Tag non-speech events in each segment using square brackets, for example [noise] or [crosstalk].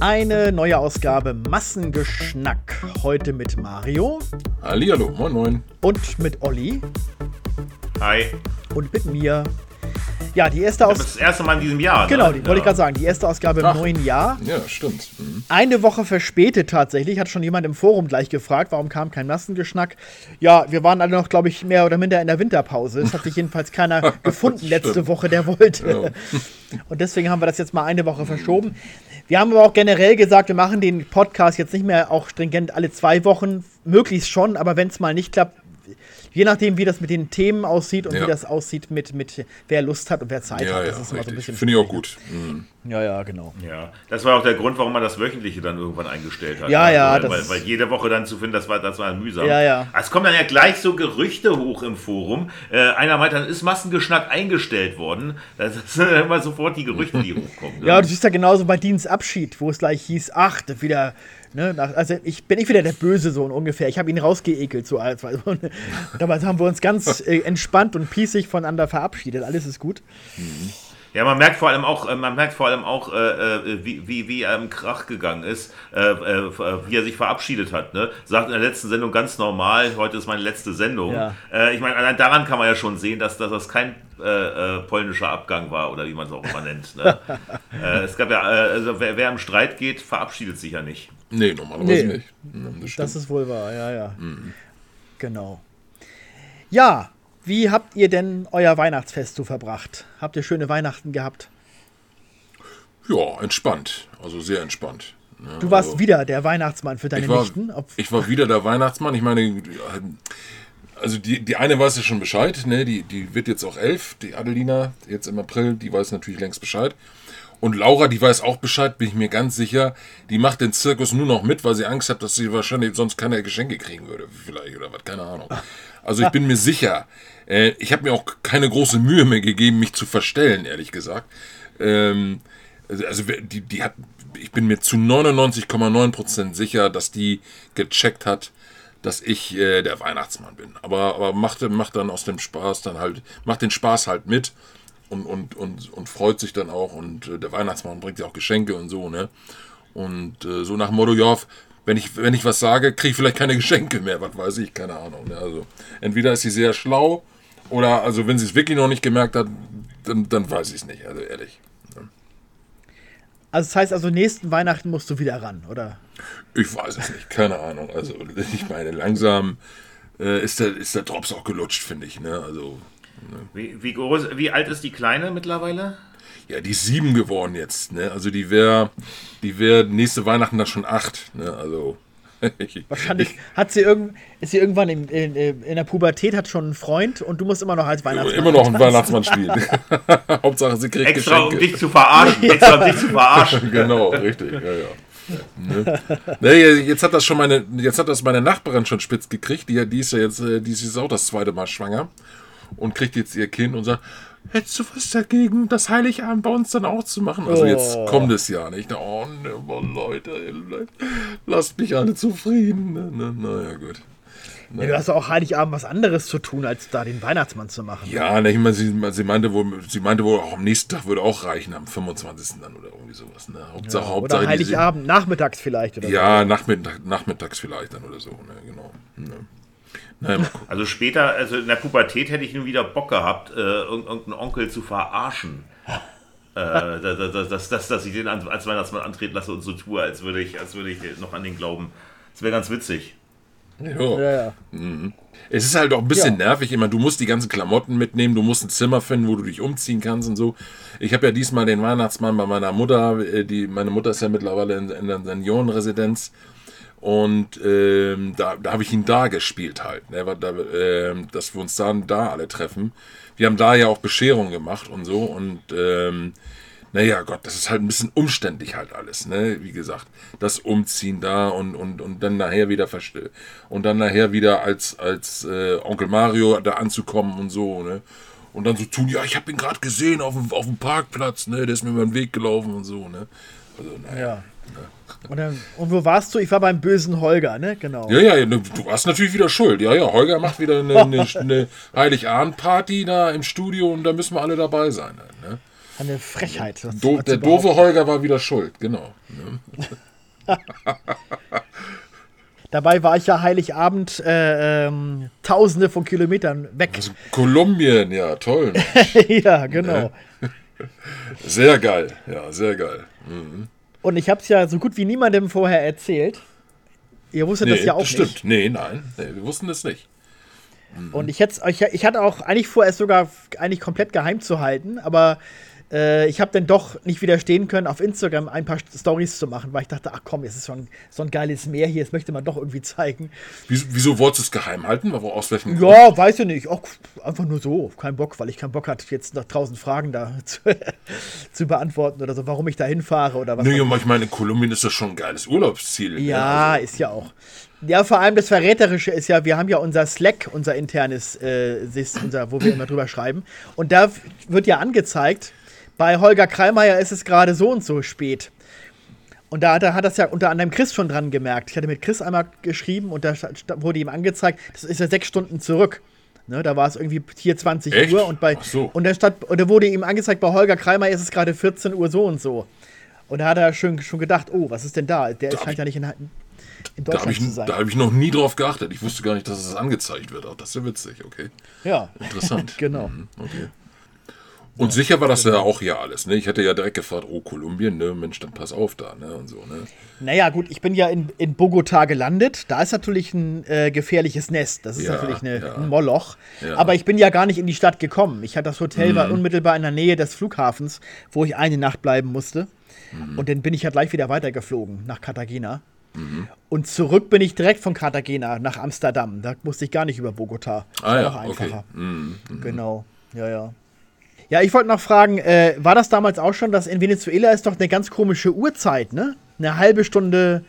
Eine neue Ausgabe Massengeschnack. Heute mit Mario. Hallihallo, moin moin. Und mit Olli. Hi. Und mit mir. Ja, die erste Ausgabe. Das, erste Mal in diesem Jahr. Genau, ne? die, wollte ich gerade sagen. Die erste Ausgabe im Ach. neuen Jahr. Ja, stimmt. Mhm. Eine Woche verspätet tatsächlich, hat schon jemand im Forum gleich gefragt, warum kam kein Massengeschnack. Ja, wir waren alle noch, glaube ich, mehr oder minder in der Winterpause. Es hat sich jedenfalls keiner [laughs] gefunden letzte. Woche, der wollte. [laughs] Und deswegen haben wir das jetzt mal eine Woche verschoben. Wir haben aber auch generell gesagt, wir machen den Podcast jetzt nicht mehr auch stringent alle zwei Wochen, möglichst schon, aber wenn es mal nicht klappt, je nachdem, wie das mit den Themen aussieht und Ja. wie das aussieht mit, mit wer Lust hat und wer Zeit Ja, hat. ja, Das ist immer so ein bisschen Finde ich auch gut. Mhm. Ja, ja, genau. Ja, das war auch der Grund, warum man das Wöchentliche dann irgendwann eingestellt hat. Ja, Also, ja, Weil, das weil, weil jede Woche dann zu finden, das war, das war mühsam. Ja, ja. Es kommen dann ja gleich so Gerüchte hoch im Forum. Äh, einer meint, dann ist Massengeschnack eingestellt worden. Das [laughs] sind immer sofort die Gerüchte, die hochkommen. ne? Ja, du siehst ja genauso bei Deans Abschied, wo es gleich hieß, ach, das wieder, ne, nach, also ich bin ich wieder der böse Sohn ungefähr. Ich habe ihn rausgeekelt, so als und damals haben wir uns ganz äh, entspannt und pießig voneinander verabschiedet. Alles ist gut. Ja, man merkt vor allem auch, äh, man merkt vor allem auch, äh, äh, wie, wie, wie er im Krach gegangen ist, äh, äh, wie er sich verabschiedet hat. Ne? Sagt in der letzten Sendung ganz normal, heute ist meine letzte Sendung. Ja. Ich meine, allein daran kann man ja schon sehen, dass, dass das kein polnischer Abgang war oder wie man es auch immer nennt. Ne? [laughs] es gab ja, also wer, wer im Streit geht, verabschiedet sich ja nicht. Nee, normalerweise Nee. nicht. Mhm, Das. Das ist wohl wahr, ja, ja. Genau. Ja, wie habt ihr denn euer Weihnachtsfest so verbracht? Habt ihr schöne Weihnachten gehabt? ja, entspannt. Also sehr entspannt. Du warst also, wieder der Weihnachtsmann für deine ich war, Nichten. Ich war wieder der Weihnachtsmann. Ich meine, also die, die eine weiß ja schon Bescheid, ne? Die, die wird jetzt auch elf, die Adelina, jetzt im April, die weiß natürlich längst Bescheid. Und Laura, die weiß auch Bescheid, bin ich mir ganz sicher. Die macht den Zirkus nur noch mit, weil sie Angst hat, dass sie wahrscheinlich sonst keine Geschenke kriegen würde. Vielleicht oder was, keine Ahnung. Also ich bin mir sicher. Äh, ich habe mir auch keine große Mühe mehr gegeben, mich zu verstellen, ehrlich gesagt. Ähm, also, also die, die hat, ich bin mir zu 99,9% sicher, dass die gecheckt hat, dass ich äh, der Weihnachtsmann bin. Aber, aber macht, macht dann aus dem Spaß dann halt, macht den Spaß halt mit und, und, und, und freut sich dann auch. Und äh, der Weihnachtsmann bringt ja auch Geschenke und so, ne? Und äh, so nach dem Motto, ja, wenn ich, wenn ich was sage, kriege ich vielleicht keine Geschenke mehr, was weiß ich, keine Ahnung. Ne? Also entweder ist sie sehr schlau oder also wenn sie es wirklich noch nicht gemerkt hat, dann, dann weiß ich es nicht, also ehrlich. also das heißt also, nächsten Weihnachten musst du wieder ran, oder? Ich weiß es nicht, keine Ahnung. Also ich meine, langsam äh, ist, der, ist der Drops auch gelutscht, finde ich. Ne? Also Wie, wie, groß, wie alt ist die Kleine mittlerweile? ja, die ist sieben geworden jetzt. Ne? Also die wäre die wär nächste Weihnachten dann schon acht. Ne? Also [laughs] ich, Wahrscheinlich hat sie irgend, ist sie irgendwann in, in, in der Pubertät, hat schon einen Freund und du musst immer noch als Weihnachtsmann. immer noch ein. Weihnachtsmann spielen. [laughs] [laughs] Hauptsache sie kriegt Extra um Geschenke. dich zu verarschen. Extra um dich zu verarschen. genau, richtig, ja, ja. Ne? Ne, jetzt hat das schon meine, jetzt hat das meine Nachbarin schon spitz gekriegt. Die, die ist ja jetzt, äh, die ist jetzt auch das zweite Mal schwanger und kriegt jetzt ihr Kind und sagt, hättest du was dagegen, das Heiligabend bei uns dann auch zu machen? Also jetzt Oh. kommt es ja nicht. Oh, ne, Leute, lasst mich alle zufrieden. Ne, ne, naja, gut. Ja, du hast auch Heiligabend was anderes zu tun, als da den Weihnachtsmann zu machen. Ja, ne, ich meine, sie, sie meinte wohl, sie meinte wohl auch am nächsten Tag würde auch reichen, am 25. dann oder irgendwie sowas. Ne? Hauptsache, Hauptsache Oder Heiligabend, nachmittags vielleicht. Oder Ja, Nachmittag, nachmittags vielleicht dann oder so, ne, genau. Ne. Naja. Also später, also in der Pubertät hätte ich nun wieder Bock gehabt, äh, irg- irgendeinen Onkel zu verarschen. [laughs] äh, dass, dass, dass, dass, dass ich den als Weihnachtsmann antreten lasse und so tue, als würde ich, als würde ich noch an den glauben. Das wäre ganz witzig. Ja, Ja. ja. Es ist halt auch ein bisschen Ja. nervig. Ich meine, du musst die ganzen Klamotten mitnehmen, du musst ein Zimmer finden, wo du dich umziehen kannst und so. Ich habe ja diesmal den Weihnachtsmann bei meiner Mutter. äh, Die, meine Mutter ist ja mittlerweile in, in der Seniorenresidenz. Und ähm, da, da habe ich ihn da gespielt halt, ne, da, ähm, dass wir uns dann da alle treffen. Wir haben da ja auch Bescherung gemacht und so. Und ähm, naja, Gott, das ist halt ein bisschen umständlich halt alles, ne? Wie gesagt, das Umziehen da und, und, und dann nachher wieder und dann nachher wieder als, als äh, Onkel Mario da anzukommen und so, ne? Und dann so tun, ja, ich habe ihn gerade gesehen auf dem, auf dem Parkplatz, ne? Der ist mir über den Weg gelaufen und so, ne? Also, naja. ja. Und, dann, und wo warst du? Ich war beim bösen Holger, ne? Genau. Ja, ja, du hast natürlich wieder Schuld. Ja, ja, Holger macht wieder eine, eine, [laughs] eine Heiligabend-Party da im Studio und da müssen wir alle dabei sein. Ne? Eine Frechheit. Do der doofe Holger war wieder schuld, genau. Ne? [laughs] Dabei war ich ja Heiligabend äh, ähm, tausende von Kilometern weg. Also Kolumbien, ja, toll. [laughs] ja, genau. Sehr geil, ja, sehr geil. Und ich habe es ja so gut wie niemandem vorher erzählt. Ihr wusstet das ja auch stimmt. nicht. Nee, nein, nee, wir wussten das nicht. Und ich, hätt's, ich, ich hatte auch eigentlich vor, es sogar eigentlich komplett geheim zu halten, aber äh, ich habe dann doch nicht widerstehen können, auf Instagram ein paar Stories zu machen, weil ich dachte, ach komm, es ist schon so ein geiles Meer hier, das möchte man doch irgendwie zeigen. Wieso, wieso wolltest du es geheim halten? Aber aus welchem Grund? Ja, weiß ich nicht. Auch einfach nur so. Kein Bock, weil ich keinen Bock hatte, jetzt noch tausend Fragen da [laughs] zu, zu beantworten oder so, warum ich da hinfahre oder was. Nee, aber ich meine, Kolumbien ist doch schon ein geiles Urlaubsziel. ne? Ja, Also, ist ja auch. Ja, vor allem das Verräterische ist ja, wir haben ja unser Slack, unser internes, äh, unser, wo wir immer drüber schreiben. Und da wird ja angezeigt, bei Holger Kreimeier ist es gerade so und so spät. Und da hat, er- hat das ja unter anderem Chris schon dran gemerkt. Ich hatte mit Chris einmal geschrieben und da wurde ihm angezeigt, das ist ja sechs Stunden zurück. Ne, da war es irgendwie hier 20 Echt? Uhr und bei so. und, da statt, und da wurde ihm angezeigt, bei Holger Kreimeier ist es gerade 14 Uhr so und so. Und da hat er schon, schon gedacht, oh, was ist denn da? Der scheint ja nicht in, in Da habe Deutschland ich, zu sein. da hab ich noch nie drauf geachtet. Ich wusste gar nicht, dass es angezeigt wird. Auch das ist ja witzig, okay. Ja, Interessant. [laughs] genau. Mhm, okay. Und sicher war das ja auch hier alles, ne? Ich hätte ja direkt gefragt, oh, Kolumbien, ne? Mensch, dann pass auf da, ne? Und so, ne? Naja, gut, ich bin ja in, in Bogota gelandet. Da ist natürlich ein äh, gefährliches Nest. Das ist Ja, natürlich eine, ja. ein Moloch. Ja. Aber ich bin ja gar nicht in die Stadt gekommen. Ich hatte das Hotel war unmittelbar in der Nähe des Flughafens, wo ich eine Nacht bleiben musste. Und dann bin ich ja gleich wieder weitergeflogen nach Cartagena. Und zurück bin ich direkt von Cartagena nach Amsterdam. Da musste ich gar nicht über Bogota. Ah war ja, noch okay. einfacher. Mhm. Genau, ja, ja. Ja, ich wollte noch fragen, äh, war das damals auch schon, dass in Venezuela ist doch eine ganz komische Uhrzeit, ne? Eine halbe Stunde.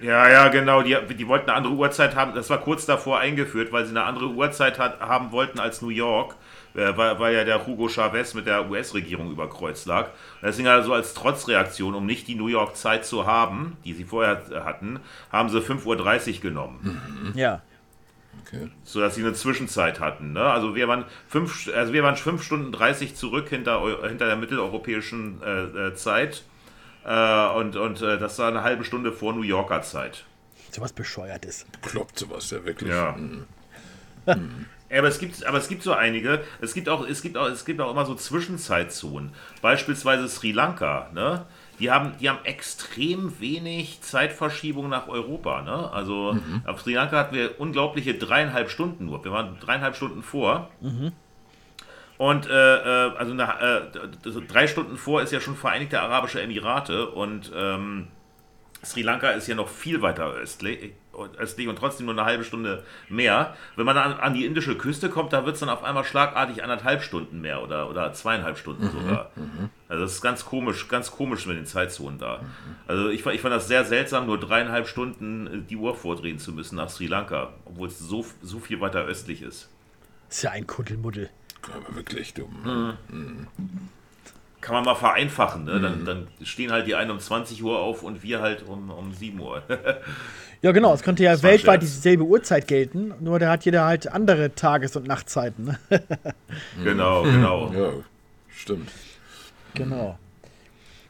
Ja, ja, genau. Die, die wollten eine andere Uhrzeit haben. Das war kurz davor eingeführt, weil sie eine andere Uhrzeit hat, haben wollten als New York, äh, weil, weil ja der Hugo Chavez mit der US-Regierung über Kreuz lag. Deswegen also als Trotzreaktion, um nicht die New York-Zeit zu haben, die sie vorher hatten, haben sie 5.30 Uhr genommen. Ja. Okay. so dass sie eine Zwischenzeit hatten. Ne? Also wir waren fünf, also wir waren fünf Stunden 30 zurück hinter, hinter der mitteleuropäischen äh, äh, Zeit äh, und, und äh, das war eine halbe Stunde vor New Yorker Zeit. Sowas bescheuertes. Kloppt sowas ja wirklich. Ja. [laughs] Ja, aber es gibt, aber es gibt so einige. Es gibt auch, es gibt auch, es gibt auch immer so Zwischenzeitzonen. Beispielsweise Sri Lanka. Ne? Die haben, die haben extrem wenig Zeitverschiebung nach Europa. Ne? Also auf Sri Lanka hatten wir unglaubliche dreieinhalb Stunden nur. Wir waren dreieinhalb Stunden vor. Und äh, äh, also eine, äh, drei Stunden vor ist ja schon Vereinigte Arabische Emirate und ähm, Sri Lanka ist ja noch viel weiter östlich, östlich und trotzdem nur eine halbe Stunde mehr. Wenn man an, an die indische Küste kommt, da wird es dann auf einmal schlagartig anderthalb Stunden mehr oder, oder zweieinhalb Stunden sogar. Also das ist ganz komisch, ganz komisch mit den Zeitzonen da. Also ich, fand- ich fand das sehr seltsam, nur dreieinhalb Stunden äh, die Uhr vordrehen zu müssen nach Sri Lanka, obwohl es so, so viel weiter östlich ist. Ist ja ein Kuddelmuddel. Aber wirklich dumm. Mhm. Kann man mal vereinfachen, ne? Dann, dann stehen halt die einen um 20 Uhr auf und wir halt um, um 7 Uhr. [laughs] Ja, genau. Es könnte ja ein weltweit dieselbe Uhrzeit gelten, nur da hat jeder halt andere Tages- und Nachtzeiten. Ne? [laughs] genau, genau. [laughs] Ja, stimmt. genau.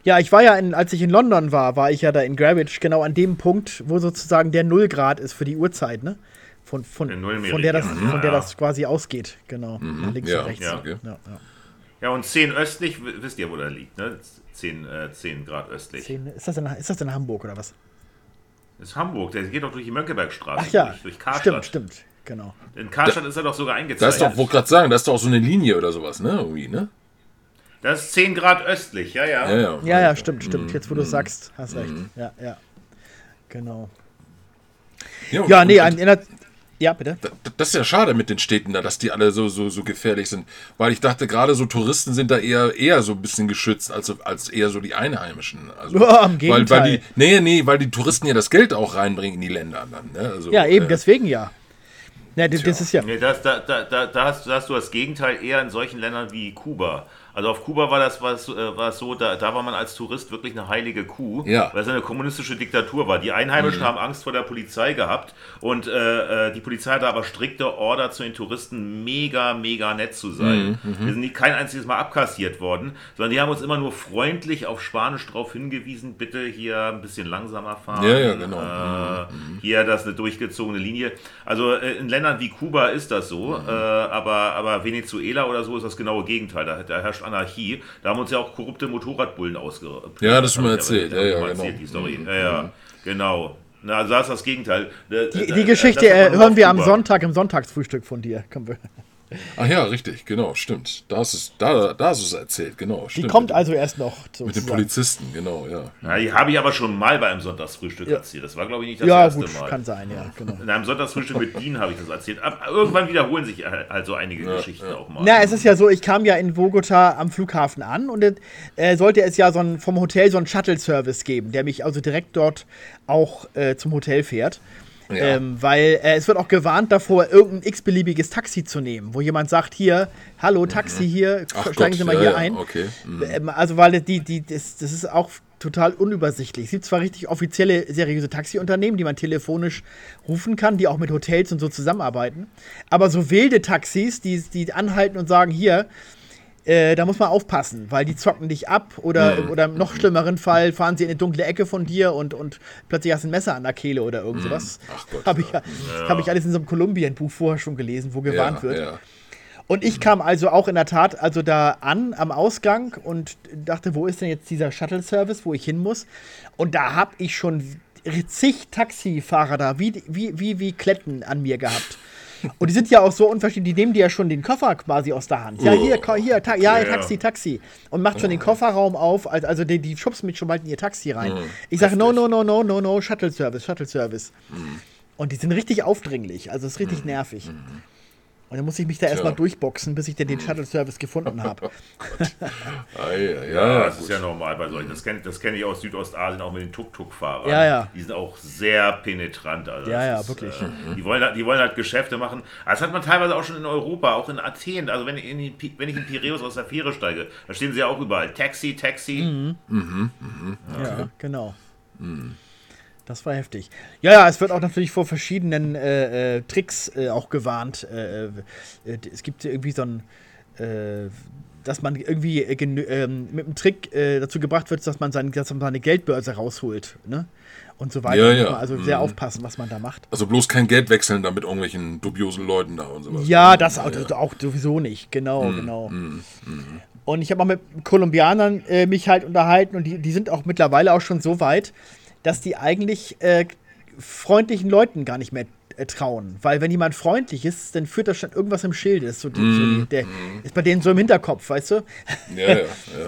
Ja, ich war ja, in, als ich in London war, war ich ja da in Greenwich, genau an dem Punkt, wo sozusagen der Nullgrad ist für die Uhrzeit, ne? Von, von, Der von, der, das, ja, von der ja. das quasi ausgeht. Genau. Nach links Ja, und rechts. ja. Ja, ja. Ja, und 10 östlich, wisst ihr, wo der liegt, ne? 10, äh, 10 Grad östlich. Zehn- Ist, das in, ist das in Hamburg oder was? Das ist Hamburg, der geht doch durch die Mönckebergstraße, Ach ja, durch, durch Karstadt. stimmt, stimmt. Genau. In Karstadt ist er doch sogar Da eingezeichnet. ist doch, wollte gerade sagen, da ist doch auch so eine Linie oder sowas, ne? Irgendwie, ne? das ist 10 Grad östlich, ja, ja. Ja, ja. Ja, ja, stimmt, stimmt. Jetzt, wo du sagst, hast recht. Ja, ja. Genau. Ja, und- nee, und- ein, in der, ja, bitte. Das ist ja schade mit den Städten da, dass die alle so, so, so gefährlich sind. Weil ich dachte, gerade so Touristen sind da eher, eher so ein bisschen geschützt, als, als eher so die Einheimischen. Also, [laughs] im weil, Gegenteil. weil die, nee, nee, weil die Touristen ja das Geld auch reinbringen in die Länder dann. Ne? Also, Ja, eben, äh, deswegen ja. Ja, das, ist ja. Nee, das, da, da, da, da, hast, da hast du das Gegenteil eher in solchen Ländern wie Kuba. Also auf Kuba war das, war das, äh, war es so, da, da war man als Tourist wirklich eine heilige Kuh, Ja. weil es eine kommunistische Diktatur war. Die Einheimischen haben Angst vor der Polizei gehabt und äh, äh, die Polizei hatte aber strikte Order zu den Touristen, mega, mega nett zu sein. Wir sind nie kein einziges Mal abkassiert worden, sondern die haben uns immer nur freundlich auf Spanisch darauf hingewiesen, bitte hier ein bisschen langsamer fahren. Ja, ja, genau. Äh, hier, das ist eine durchgezogene Linie. Also äh, in Ländern wie Kuba ist das so, Mhm. äh, aber, aber Venezuela oder so ist das genaue Gegenteil. Da, da herrscht Anarchie. Da haben uns ja auch korrupte Motorradbullen ausgeraubt. Ja, das du mir hab erzählt. Ja, ja, mal genau. erzählt, die Story. Ja, ja, genau. Na, also da ist das Gegenteil. Äh, Die, äh, die äh, Geschichte das äh, hören wir am. Sonntag im Sonntagsfrühstück von dir. Kommen wir. Ach ja, richtig, genau, stimmt. Da hast du es da, da hast du es erzählt, genau. Die Stimmt. kommt also erst noch. Mit den sozusagen. Polizisten, genau, ja. Ja, die habe ich aber schon mal bei einem Sonntagsfrühstück Ja. erzählt. Das war, glaube ich, nicht das Ja, erste gut, Mal. kann sein, ja, genau. In einem Sonntagsfrühstück mit Dean habe ich das erzählt. Aber irgendwann wiederholen sich also einige Geschichten auch mal. Na, es ist ja so, ich kam ja in Bogota am Flughafen an und äh, sollte es ja so ein, vom Hotel so einen Shuttle-Service geben, der mich also direkt dort auch äh, zum Hotel fährt. Ja. Ähm, weil äh, es wird auch gewarnt davor, irgendein x-beliebiges Taxi zu nehmen, wo jemand sagt, hier, hallo, Taxi hier, Mhm. Ach steigen Gott, Sie mal ja, hier ja, ein. okay. Mhm. Ähm, also, weil die, die, das, das ist auch total unübersichtlich. Es gibt zwar richtig offizielle, seriöse Taxiunternehmen, die man telefonisch rufen kann, die auch mit Hotels und so zusammenarbeiten. Aber so wilde Taxis, die, die anhalten und sagen, hier, äh, da muss man aufpassen, weil die zocken dich ab oder, Mhm. oder im noch schlimmeren Fall fahren sie in eine dunkle Ecke von dir und, und plötzlich hast du ein Messer an der Kehle oder irgend sowas. Mhm. Ach Gott, Habe ich, ja. hab ich alles in so einem Kolumbien-Buch vorher schon gelesen, wo gewarnt ja, wird. Ja. Und ich kam also auch in der Tat also da an am Ausgang und dachte, wo ist denn jetzt dieser Shuttle-Service, wo ich hin muss? Und da habe ich schon zig Taxifahrer da, wie, wie, wie, wie Kletten an mir gehabt. Und die sind ja auch so unverständlich, die nehmen dir ja schon den Koffer quasi aus der Hand. Ja, hier, ko- hier, ta ja. Taxi, Taxi. Und macht schon den Kofferraum auf, also, die, die schubsen mich schon bald in ihr Taxi rein. Ich sage, no, no, no, no, no, no, Shuttle-Service, Shuttle-Service. Und die sind richtig aufdringlich, also es ist richtig nervig. Und dann muss ich mich da erstmal durchboxen, bis ich denn den Shuttle-Service gefunden habe. [laughs] Ah, ja, ja, Ja, das gut. ist ja normal bei solchen. Das kenne das kenn ich aus Südostasien auch mit den Tuk-Tuk-Fahrern. Ja, ja. Die sind auch sehr penetrant. Also Ja, ja, ist, wirklich. Äh, die, wollen, halt- die wollen halt Geschäfte machen. Das hat man teilweise auch schon in Europa, auch in Athen. Also wenn ich in, die Pi- wenn ich in Piräus aus der Fähre steige, da stehen sie ja auch überall. Taxi, Taxi. Mhm. Ja, genau. Das war heftig. Ja, ja, es wird auch natürlich vor verschiedenen äh, äh, Tricks äh, auch gewarnt. Äh, äh, es gibt irgendwie so ein, äh, dass man irgendwie äh, ähm, mit einem Trick äh, dazu gebracht wird, dass man, sein, dass man seine Geldbörse rausholt. Ne? Und so weiter. Ja, ja. Also sehr aufpassen, was man da macht. Also bloß kein Geld wechseln da mit irgendwelchen dubiosen Leuten da und sowas. Ja, das auch, das auch sowieso nicht. Genau, genau. Und ich habe auch mit Kolumbianern äh, mich halt unterhalten und die, die sind auch mittlerweile auch schon so weit, dass die eigentlich äh, freundlichen Leuten gar nicht mehr äh, trauen. Weil wenn jemand freundlich ist, dann führt das schon irgendwas im Schilde. Das ist, so, die- so die, der, ist bei denen so im Hinterkopf, weißt du? Ja, ja, ja.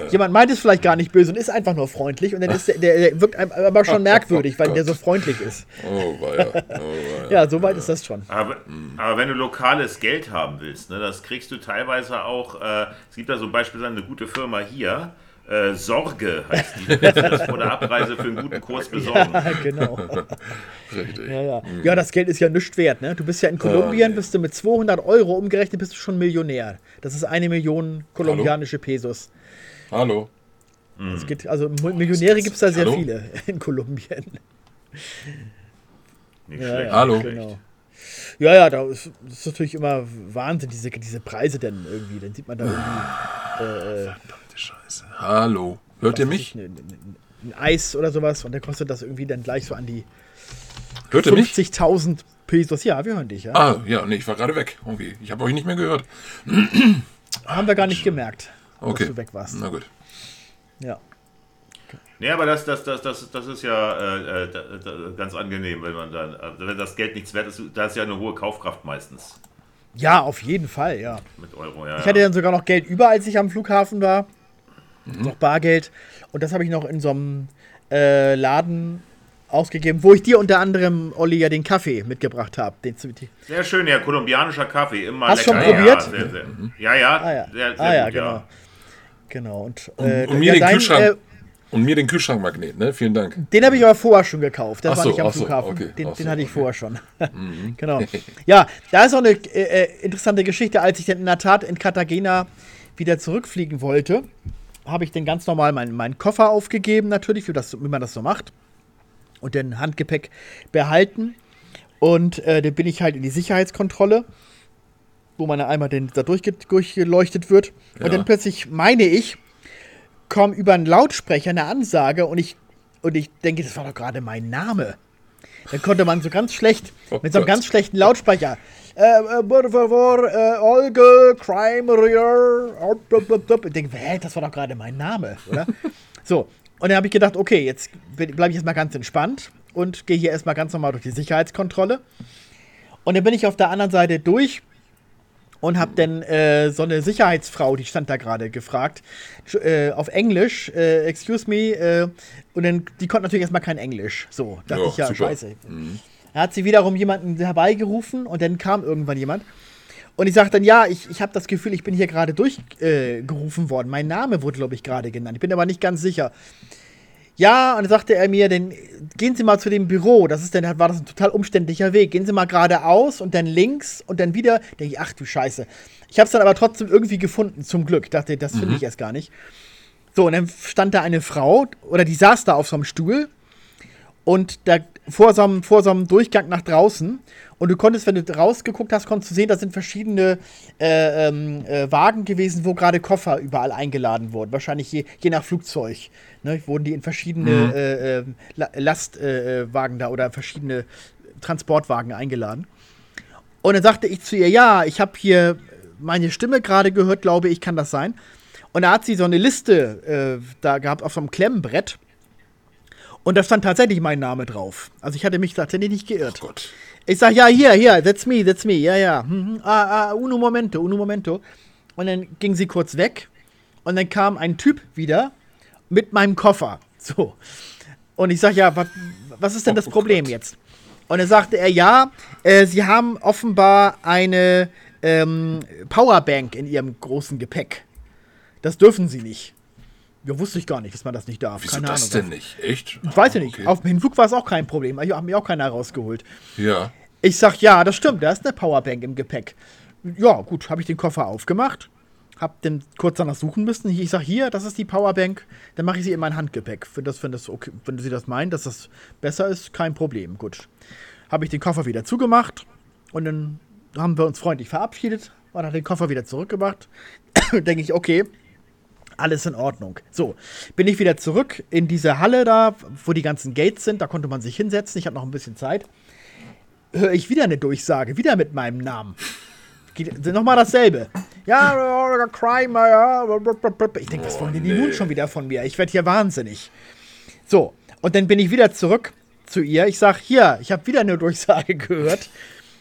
[laughs] Jemand meint es vielleicht gar nicht böse und ist einfach nur freundlich und dann ist der, der, der wirkt einem aber schon merkwürdig, weil der so [laughs] freundlich ist. Oh, weia. Oh, weia. Ja, so weit ist das schon. Aber, aber wenn du lokales Geld haben willst, ne, das kriegst du teilweise auch. Äh, es gibt da so beispielsweise eine gute Firma hier. Äh, Sorge heißt die. Das vor der Abreise für einen guten Kurs [laughs] besorgen. Ja, genau. [laughs] Richtig. Ja, ja. ja, das Geld ist ja nichts wert, ne? Du bist ja in Kolumbien, nee. bist du mit 200 Euro umgerechnet, bist du schon Millionär. Das ist eine Million kolumbianische Pesos. Hallo. Es gibt, also Mu- Millionäre gibt es da sehr Hallo? viele [laughs] in Kolumbien. Nicht Ja, schlecht. ja, Hallo. Genau. Ja, ja, da ist, das ist natürlich immer Wahnsinn, diese, diese Preise denn irgendwie. Dann sieht man da [sighs] irgendwie Verdammte Scheiße. Hallo. Hört ihr was weiß mich? ich, ein, ein, ein Eis oder sowas und dann kostet das irgendwie dann gleich so an die Hört ihr mich? 50.000 Pesos. Ja, wir hören dich, ja. Ah, ja, nee, ich war gerade weg. Irgendwie. Ich habe euch nicht mehr gehört. [clears throat] Haben wir gar nicht gemerkt, Okay. dass du weg warst. Na gut. Ja. Nee, aber das, das, das, das, das ist ja äh, äh, da, da, ganz angenehm, wenn man dann, äh, wenn das Geld nichts wert ist, da ist ja eine hohe Kaufkraft meistens ja, auf jeden Fall, ja. mit Euro. Ja, Ich hatte dann sogar noch Geld über, als ich am Flughafen war. Noch Bargeld. Und das habe ich noch in so einem äh, Laden ausgegeben, wo ich dir unter anderem, Olli, ja den Kaffee mitgebracht habe. Den Sehr schön, ja, kolumbianischer Kaffee, immer Hast du lecker. schon probiert? Ja, sehr, sehr. ja, ja, Ah ja, sehr, sehr ah, ja gut, genau. ja. Genau. Und, äh, Und mir ja, den dein, Kühlschrank. äh, und mir den Kühlschrankmagnet, ne? Vielen Dank. den habe ich aber vorher schon gekauft. Das Ach war so, nicht am ach so, Flughafen. okay, den so, hatte ich okay. vorher schon. [laughs] genau. [laughs] Ja, da ist auch eine äh, äh, interessante Geschichte, als ich dann in der Tat in Cartagena wieder zurückfliegen wollte, habe ich den ganz normal meinen, meinen Koffer aufgegeben, natürlich, wie, das, wie man das so macht. Und den Handgepäck behalten. Und äh, dann bin ich halt in die Sicherheitskontrolle, wo man einmal den, da durchge durchgeleuchtet wird. Ja. Und dann plötzlich, meine ich, kommt über einen Lautsprecher eine Ansage und ich, und ich denke, das war doch gerade mein Name. Dann konnte man so ganz schlecht, Oh mit so einem Gott. ganz schlechten Lautsprecher, äh, äh, por favor, äh, Olga, Crime Rear, ich denke, hä, das war doch gerade mein Name, oder? [laughs] so, und dann habe ich gedacht, okay, jetzt bleibe ich erstmal ganz entspannt und gehe hier erstmal ganz normal durch die Sicherheitskontrolle. Und dann bin ich auf der anderen Seite durch und habe dann äh, so eine Sicherheitsfrau, die stand da gerade, gefragt, äh, auf Englisch, äh, excuse me, äh, und dann, die konnte natürlich erstmal kein Englisch. So, dachte Ja, ich ja, super. scheiße. Da hat sie wiederum jemanden herbeigerufen und dann kam irgendwann jemand. Und ich sagte dann, ja, ich, ich habe das Gefühl, ich bin hier gerade durchgerufen äh, worden. Mein Name wurde, glaube ich, gerade genannt. Ich bin aber nicht ganz sicher. Ja, und dann sagte er mir, dann gehen Sie mal zu dem Büro. Das ist dann, war das ein total umständlicher Weg. Gehen Sie mal geradeaus und dann links und dann wieder. Denke ich, ach du Scheiße. Ich habe es dann aber trotzdem irgendwie gefunden, zum Glück. Dachte, das finde ich erst gar nicht. So, und dann stand da eine Frau, oder die saß da auf so einem Stuhl und da vor so, einem, vor so einem Durchgang nach draußen. Und du konntest, wenn du rausgeguckt hast, konntest du sehen, da sind verschiedene äh, ähm, äh, Wagen gewesen, wo gerade Koffer überall eingeladen wurden. Wahrscheinlich je, je nach Flugzeug. Ne, wurden die in verschiedene äh, äh, La- Lastwagen da oder verschiedene Transportwagen eingeladen. Und dann sagte ich zu ihr, ja, ich habe hier meine Stimme gerade gehört, glaube ich, kann das sein. Und da hat sie so eine Liste äh, da gehabt auf so einem Klemmbrett. Und da stand tatsächlich mein Name drauf. Also ich hatte mich tatsächlich nicht geirrt. Oh. Ich sag, ja, hier, hier, that's me, that's me, ja, ja. Mhm. Ah, ah, uno momento, uno momento. Und dann ging sie kurz weg. Und dann kam ein Typ wieder mit meinem Koffer. [laughs] So. Und ich sag, ja, wa, was ist denn das Oh Problem Gott. jetzt? Und dann sagte er, ja, äh, sie haben offenbar eine ähm, Powerbank in ihrem großen Gepäck. Das dürfen sie nicht. Ja, wusste ich gar nicht, dass man das nicht darf. Wieso Keine das Ahnung. denn nicht? Echt? Ich weiß ja nicht. Okay. Auf dem Hinflug war es auch kein Problem. Ich habe mir auch keiner rausgeholt. Ja. Ich sag, ja, das stimmt, da ist eine Powerbank im Gepäck. Ja, gut, habe ich den Koffer aufgemacht, hab den kurz danach suchen müssen. Ich sag, hier, das ist die Powerbank, dann mache ich sie in mein Handgepäck. Wenn, das, wenn, das okay, wenn Sie das meinen, dass das besser ist, kein Problem. Gut. Habe ich den Koffer wieder zugemacht und dann haben wir uns freundlich verabschiedet und hat den Koffer wieder zurückgemacht. [coughs] Denke ich, okay, alles in Ordnung. So, bin ich wieder zurück in diese Halle da, wo die ganzen Gates sind. Da konnte man sich hinsetzen. Ich hatte noch ein bisschen Zeit höre ich wieder eine Durchsage, wieder mit meinem Namen. Nochmal dasselbe. Ja, Crime, ja. Ich denke, was wollen denn die nee. nun schon wieder von mir? Ich werde hier wahnsinnig. So, und dann bin ich wieder zurück zu ihr. Ich sage, hier, ich habe wieder eine Durchsage [laughs] gehört.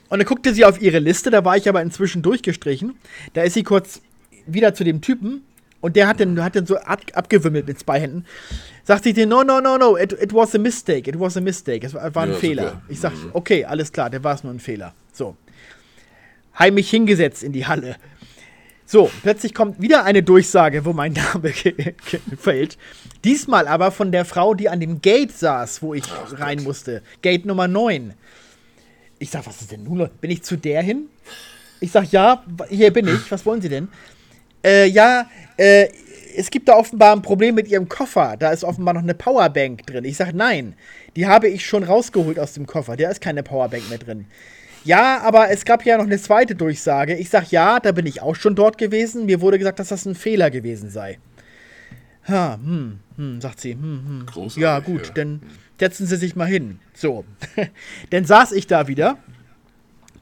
Und dann guckte sie auf ihre Liste, da war ich aber inzwischen durchgestrichen. Da ist sie kurz wieder zu dem Typen und der hat den, hat so ab, abgewimmelt mit zwei Händen. Sagt sie dir, no, no, no, no, it, it was a mistake, it was a mistake, es war, war ein Ja, Fehler. super. Ich sag, okay, alles klar, der war es nur ein Fehler. So. Heimlich hingesetzt in die Halle. So, plötzlich kommt wieder eine Durchsage, wo mein [laughs] Name fällt. Diesmal aber von der Frau, die an dem Gate saß, wo ich rein musste. Gate Nummer 9. Ich sag, was ist denn nun? los? Bin ich zu der hin? Ich sag, ja, hier bin ich. Was wollen Sie denn? Äh, ja, äh, es gibt da offenbar ein Problem mit Ihrem Koffer. Da ist offenbar noch eine Powerbank drin. Ich sag, nein, die habe ich schon rausgeholt aus dem Koffer. Da ist keine Powerbank mehr drin. Ja, aber es gab ja noch eine zweite Durchsage. Ich sag, ja, da bin ich auch schon dort gewesen. Mir wurde gesagt, dass das ein Fehler gewesen sei. Ha, hm, hm, sagt sie. Hm, hm. Ja, gut, ja. dann setzen Sie sich mal hin. So. [laughs] dann saß ich da wieder.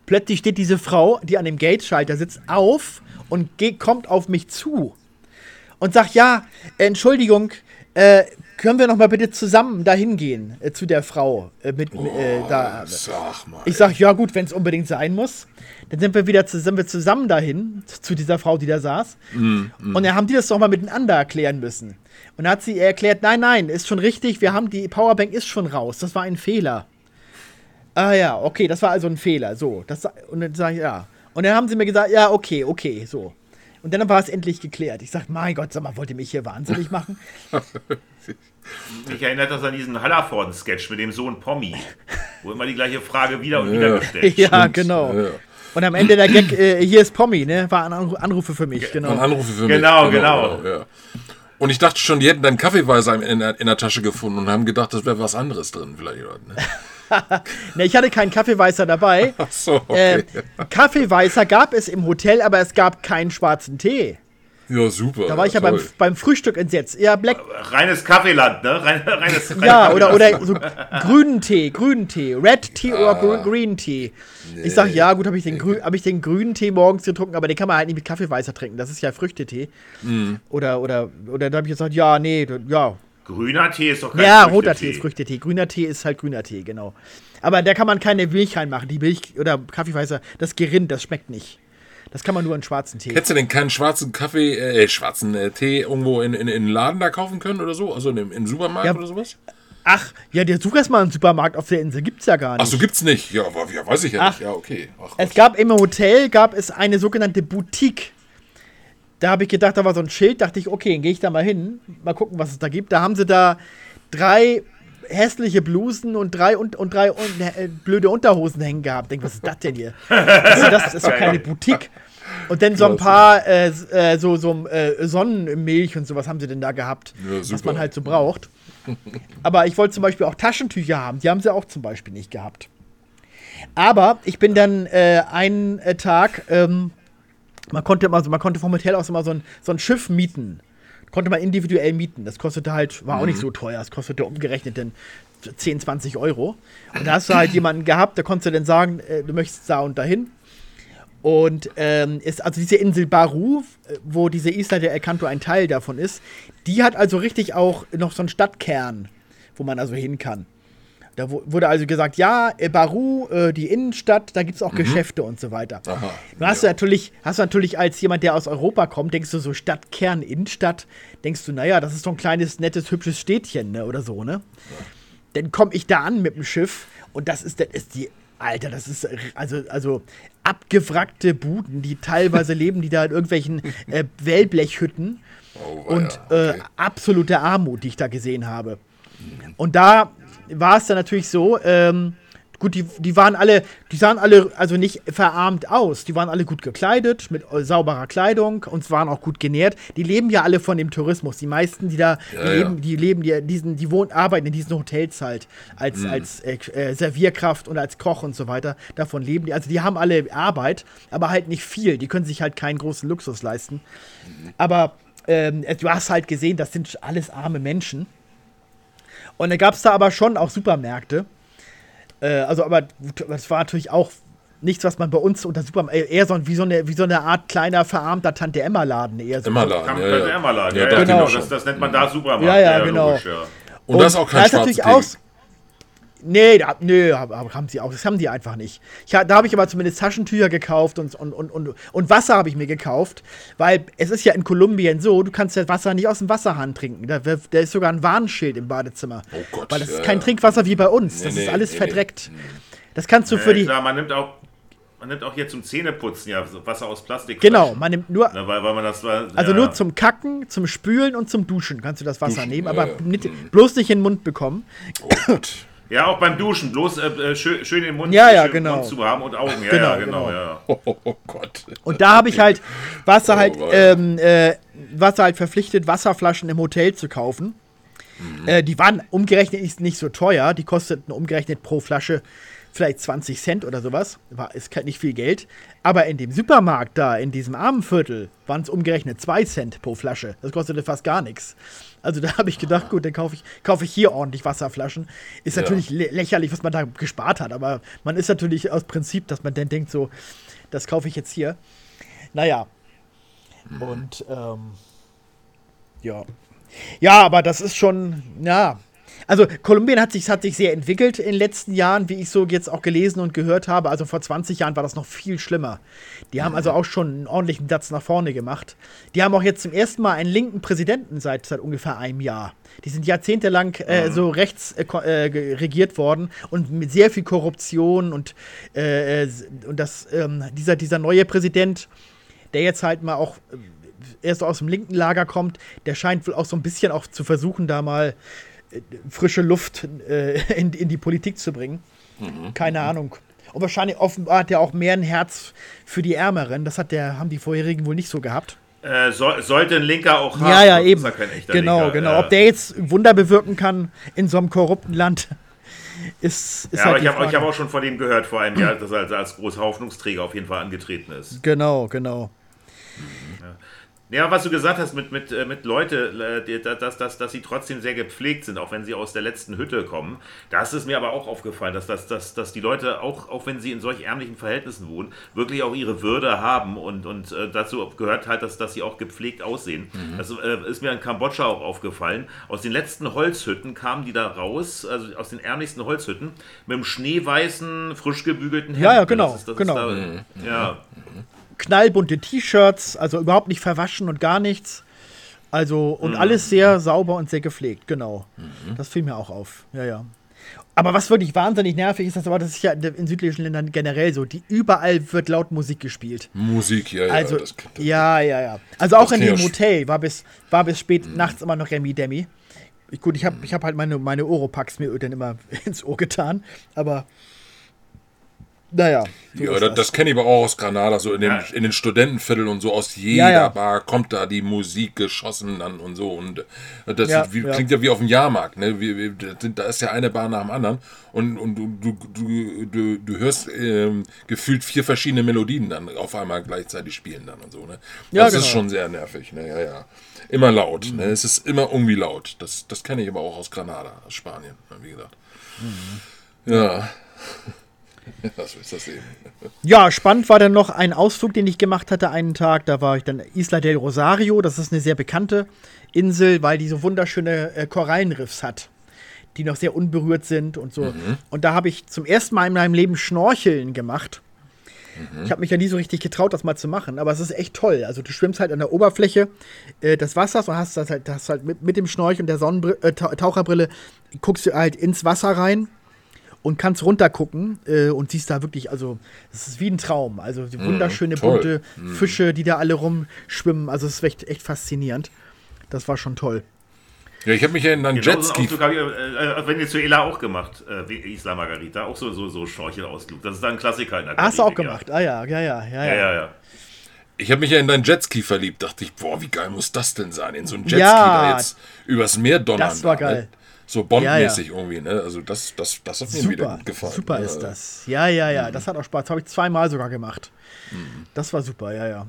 Plötzlich steht diese Frau, die an dem Gate-Schalter sitzt, auf und ge- kommt auf mich zu und sagt, ja, Entschuldigung, äh, können wir noch mal bitte zusammen dahin gehen äh, zu der Frau äh, mit äh, da. Oh, Sag mal. Ich sag, ja gut, wenn es unbedingt sein muss. Dann sind wir wieder zu, sind wir zusammen dahin, zu dieser Frau, die da saß. Und dann haben die das doch mal miteinander erklären müssen. Und dann hat sie erklärt, nein, nein, ist schon richtig, wir haben die Powerbank ist schon raus. Das war ein Fehler. Ah ja, okay, das war also ein Fehler. So, das und dann sag ich, ja. Und dann haben sie mir gesagt, ja, okay, okay, so. Und dann war es endlich geklärt. Ich sag, mein Gott, sag mal, wollt ihr mich hier wahnsinnig machen? [laughs] Mich erinnert das an diesen Hallerforden-Sketch mit dem Sohn Pommy, wo immer die gleiche Frage wieder und wieder gestellt ja, Stimmt. genau. Ja. Und am Ende der Gag, äh, hier ist Pommi, ne? War ein Anru Anrufe für mich, Genau. genau. Anrufe für Genau, mich. genau. ja. Und ich dachte schon, die hätten dann Kaffeeweiser in der, in der Tasche gefunden und haben gedacht, das wäre was anderes drin vielleicht. oder, Ne? Ne, ich hatte keinen Kaffeeweißer dabei. [laughs] Ach so, okay. Äh, Kaffeeweißer gab es im Hotel, aber es gab keinen schwarzen Tee. ja, super. Da war ich ja beim, beim Frühstück entsetzt. Ja, Black. Reines Kaffeeland, ne? Rein, reines, reines Ja, oder, oder so grünen Tee, grünen Tee, Red Tea oder Gr Green Tea. Ich sag, ja, gut, habe ich, den grü- hab ich den grünen Tee morgens getrunken, aber den kann man halt nicht mit Kaffeeweißer trinken. Das ist ja Früchtetee. Oder, oder, oder da habe ich gesagt, ja, nee, ja. Grüner Tee ist doch kein Ja, roter Früchtetee. Tee ist Früchtetee. Grüner Tee ist halt grüner Tee, genau. Aber da kann man keine Milch reinmachen. Die Milch oder Kaffeeweißer, das Gerind, das schmeckt nicht. Das kann man nur in schwarzen Tee. Hättest du denn keinen schwarzen Kaffee, äh, schwarzen äh, Tee irgendwo in, in, in einen Laden da kaufen können oder so? Also in, im- im Supermarkt Ja. oder sowas? Ach, ja, der such erst mal einen Supermarkt auf der Insel. Gibt's ja gar nicht. Ach so, gibt's nicht. Ja, aber, ja weiß ich ja Ach. nicht. Ja, okay. Ach, Es gab im Hotel gab es eine sogenannte Boutique. Da habe ich gedacht, da war so ein Schild, dachte ich, okay, dann gehe ich da mal hin, mal gucken, was es da gibt. Da haben sie da drei hässliche Blusen und drei und, und drei un äh, blöde Unterhosen hängen gehabt. Denk, was ist das denn hier? Das ist, das ist doch keine Boutique. Und dann so ein paar äh, äh, so, so äh, Sonnenmilch und sowas haben sie denn da gehabt, Ja, was man halt so braucht. Aber ich wollte zum Beispiel auch Taschentücher haben. Die haben sie auch zum Beispiel nicht gehabt. Aber ich bin dann äh, einen äh, Tag, ähm, man konnte immer so, man konnte vom Hotel aus immer so ein, so ein Schiff mieten. Konnte man individuell mieten. Das kostete halt, war auch nicht so teuer. Es kostete umgerechnet dann 10, 20 Euro. Und da hast du halt jemanden gehabt, da konntest du dann sagen, äh, du möchtest da und dahin. Und ähm, ist also diese Insel Baru, äh, wo diese Isla de El Canto ein Teil davon ist, die hat also richtig auch noch so einen Stadtkern, wo man also hin kann. Da wu- wurde also gesagt, ja, Baru, äh, die Innenstadt, da gibt es auch Geschäfte und so weiter. Aha, Du hast natürlich, hast du natürlich als jemand, der aus Europa kommt, denkst du so Stadtkern, Innenstadt, denkst du, naja, das ist so ein kleines, nettes, hübsches Städtchen, ne, oder so, ne? Dann komme ich da an mit dem Schiff und das ist, das ist die, Alter, das ist also, also abgewrackte Buden, die teilweise [laughs] leben, die da in irgendwelchen äh, Wellblechhütten Oh, und weia, äh, okay. absolute Armut, die ich da gesehen habe. Und da war es dann natürlich so, ähm, gut, die, die waren alle, die sahen alle also nicht verarmt aus. Die waren alle gut gekleidet, mit äh, sauberer Kleidung und waren auch gut genährt. Die leben ja alle von dem Tourismus. Die meisten, die da Ja, leben, ja. die leben, die, diesen, die wohnen, arbeiten in diesen Hotels halt als, Mhm. als äh, äh, Servierkraft und als Koch und so weiter. Davon leben die. Also die haben alle Arbeit, aber halt nicht viel. Die können sich halt keinen großen Luxus leisten. Aber ähm, du hast halt gesehen, das sind alles arme Menschen. Und dann gab es da aber schon auch Supermärkte. Äh, also, aber das war natürlich auch nichts, was man bei uns unter Supermärkten, eher so, wie, so eine, wie so eine Art kleiner, verarmter Tante-Emma-Laden eher so. Immer Laden. Kam Ja, ja, ja. Emmerladen. Ja, Ja, ja, ich genau. Das, das nennt man da Supermarkt. Ja, ja, genau. logisch, ja. Und das ist auch kein da ist natürlich auch. Nee, da, nee, hab- haben sie auch. Das haben die einfach nicht. Ich, da habe ich aber zumindest Taschentücher gekauft und, und, und, und, und Wasser habe ich mir gekauft, weil es ist ja in Kolumbien so, du kannst das Wasser nicht aus dem Wasserhahn trinken. Da, da ist sogar ein Warnschild im Badezimmer. Oh Gott, Weil das ist kein. Trinkwasser wie bei uns. Nee, das nee, ist alles nee, nee. verdreckt. Das kannst du für die. klar, man nimmt auch, man nimmt auch hier zum Zähneputzen ja Wasser aus Plastik. Genau, man nimmt nur. Ne, weil, weil man das war, Also ja, nur zum Kacken, zum Spülen und zum Duschen kannst du das Wasser Duschen, nehmen, aber ja. nicht, bloß nicht in den Mund bekommen. Oh Gott. Ja, auch beim Duschen, bloß äh, äh, schön, schön den Mund, Ja, ja, schön genau. Mund zu haben und Augen. Ja, Genau, ja, genau, genau. ja. Oh, oh, oh Gott. Und da habe ich halt Wasser Oh, halt, ähm, äh, Wasser halt verpflichtet, Wasserflaschen im Hotel zu kaufen. Mhm. Äh, die waren umgerechnet nicht, nicht so teuer. Die kosteten umgerechnet pro Flasche vielleicht 20 Cent oder sowas. War, ist kein- nicht viel Geld. Aber in dem Supermarkt da, in diesem Armenviertel, waren es umgerechnet 2 Cent pro Flasche. Das kostete fast gar nichts. Also da [laughs] habe ich gedacht, gut, dann kaufe ich, kaufe ich hier ordentlich Wasserflaschen. Ist Ja. natürlich lä lächerlich, was man da gespart hat. Aber man ist natürlich aus Prinzip, dass man dann denkt, so, das kaufe ich jetzt hier. Naja. Und ähm, ja. Ja, aber das ist schon, ja. Also Kolumbien hat sich, hat sich sehr entwickelt in den letzten Jahren, wie ich so jetzt auch gelesen und gehört habe. Also vor 20 Jahren war das noch viel schlimmer. Die haben also auch schon einen ordentlichen Satz nach vorne gemacht. Die haben auch jetzt zum ersten Mal einen linken Präsidenten seit, seit ungefähr einem Jahr. Die sind jahrzehntelang äh, so rechts äh, äh, regiert worden und mit sehr viel Korruption und, äh, äh, und das, ähm, dieser, dieser neue Präsident, der jetzt halt mal auch äh, erst aus dem linken Lager kommt, der scheint wohl auch so ein bisschen auch zu versuchen, da mal frische Luft äh, in, in die Politik zu bringen. Keine Ahnung. Und wahrscheinlich offenbar hat er auch mehr ein Herz für die Ärmeren. Das hat der, haben die vorherigen wohl nicht so gehabt. Äh, soll, sollte ein Linker auch haben. Ja, ja, eben. ist kein echter Genau, Linker. genau. Äh, Ob der jetzt Wunder bewirken kann in so einem korrupten Land, [laughs] ist, ist ja, halt aber ich habe hab auch schon von dem gehört vor einem Jahr, dass er als, als großer Hoffnungsträger auf jeden Fall angetreten ist. Genau, genau. Ja, was du gesagt hast mit, mit, äh, mit Leute, äh, dass, dass, dass sie trotzdem sehr gepflegt sind, auch wenn sie aus der letzten Hütte kommen. Da ist es mir aber auch aufgefallen, dass, dass, dass, dass die Leute, auch, auch wenn sie in solch ärmlichen Verhältnissen wohnen, wirklich auch ihre Würde haben und, und äh, dazu gehört halt, dass, dass sie auch gepflegt aussehen. Das äh, ist mir in Kambodscha auch aufgefallen. Aus den letzten Holzhütten kamen die da raus, also aus den ärmlichsten Holzhütten, mit einem schneeweißen, frisch gebügelten Hemd. Ja, ja, genau, Das ist, das genau. Da, ja. Knallbunte T-Shirts, also überhaupt nicht verwaschen und gar nichts. Also, und alles sehr sauber und sehr gepflegt, genau. Das fiel mir auch auf. Ja, ja. Aber was wirklich wahnsinnig nervig ist, das aber das ist ja in südlichen Ländern generell so, die überall wird laut Musik gespielt. Musik, ja, ja. Also, das, das, ja, ja, ja. Also auch in dem Hotel war bis, war bis spät nachts immer noch Remi Demi. Ich, gut, ich habe ich hab halt meine, meine Oropax mir dann immer [laughs] ins Ohr getan, aber naja. so Ja, ist das, das kenne ich aber auch aus Granada, so in den, Ja. in den Studentenvierteln und so, aus jeder Ja, ja. Bar kommt da die Musik geschossen dann und so. Und das ist wie, klingt ja wie auf dem Jahrmarkt, ne? Wie, wie, da ist ja eine Bar nach dem anderen und, und du, du, du, du, du hörst ähm, gefühlt vier verschiedene Melodien dann auf einmal gleichzeitig spielen dann und so, ne? Ja, Das ist genau. schon sehr nervig, ne? Ja, ja. Immer laut, ne? Es ist immer irgendwie laut. Das, das kenne ich aber auch aus Granada, aus Spanien, ne, wie gesagt. Ja. [laughs] Ja, so ist das eben. Ja, spannend war dann noch ein Ausflug, den ich gemacht hatte einen Tag. Da war ich dann Isla del Rosario. Das ist eine sehr bekannte Insel, weil die so wunderschöne äh, Korallenriffs hat, die noch sehr unberührt sind und so. Und da habe ich zum ersten Mal in meinem Leben Schnorcheln gemacht. Ich habe mich ja nie so richtig getraut, das mal zu machen, aber es ist echt toll. Also du schwimmst halt an der Oberfläche äh, des Wassers und hast das halt, das halt mit, mit dem Schnorchel und der Sonnenbrille, äh, Tau- Taucherbrille guckst du halt ins Wasser rein und kannst runtergucken äh, und siehst da wirklich, also es ist wie ein Traum. Also die wunderschöne toll. bunte Fische, die da alle rumschwimmen. Also es ist echt, echt faszinierend. Das war schon toll. Ja, ich habe mich ja in einen Jetski. Ausflug habe ich, äh, äh, wenn ihr zu Ela auch gemacht, äh, wie Isla Margarita, auch so, so, so Schnorchelausflug. Das ist dann ein Klassiker in der Hast du auch gemacht? Ah ja, ja, ja, ja. Ja, ja. ja, ja. Ich habe mich ja in deinen Jetski verliebt. Dachte ich, boah, wie geil muss das denn sein? In so einen Jetski Ja. da jetzt übers Meer donnern. Das war da, Ne? So Bond-mäßig irgendwie, ne? Also das, das, das hat mir wieder Super, gut gefallen. super Ja, ist das. Ja, ja, ja, das hat auch Spaß. Das habe ich zweimal sogar gemacht. Das war super, ja, ja.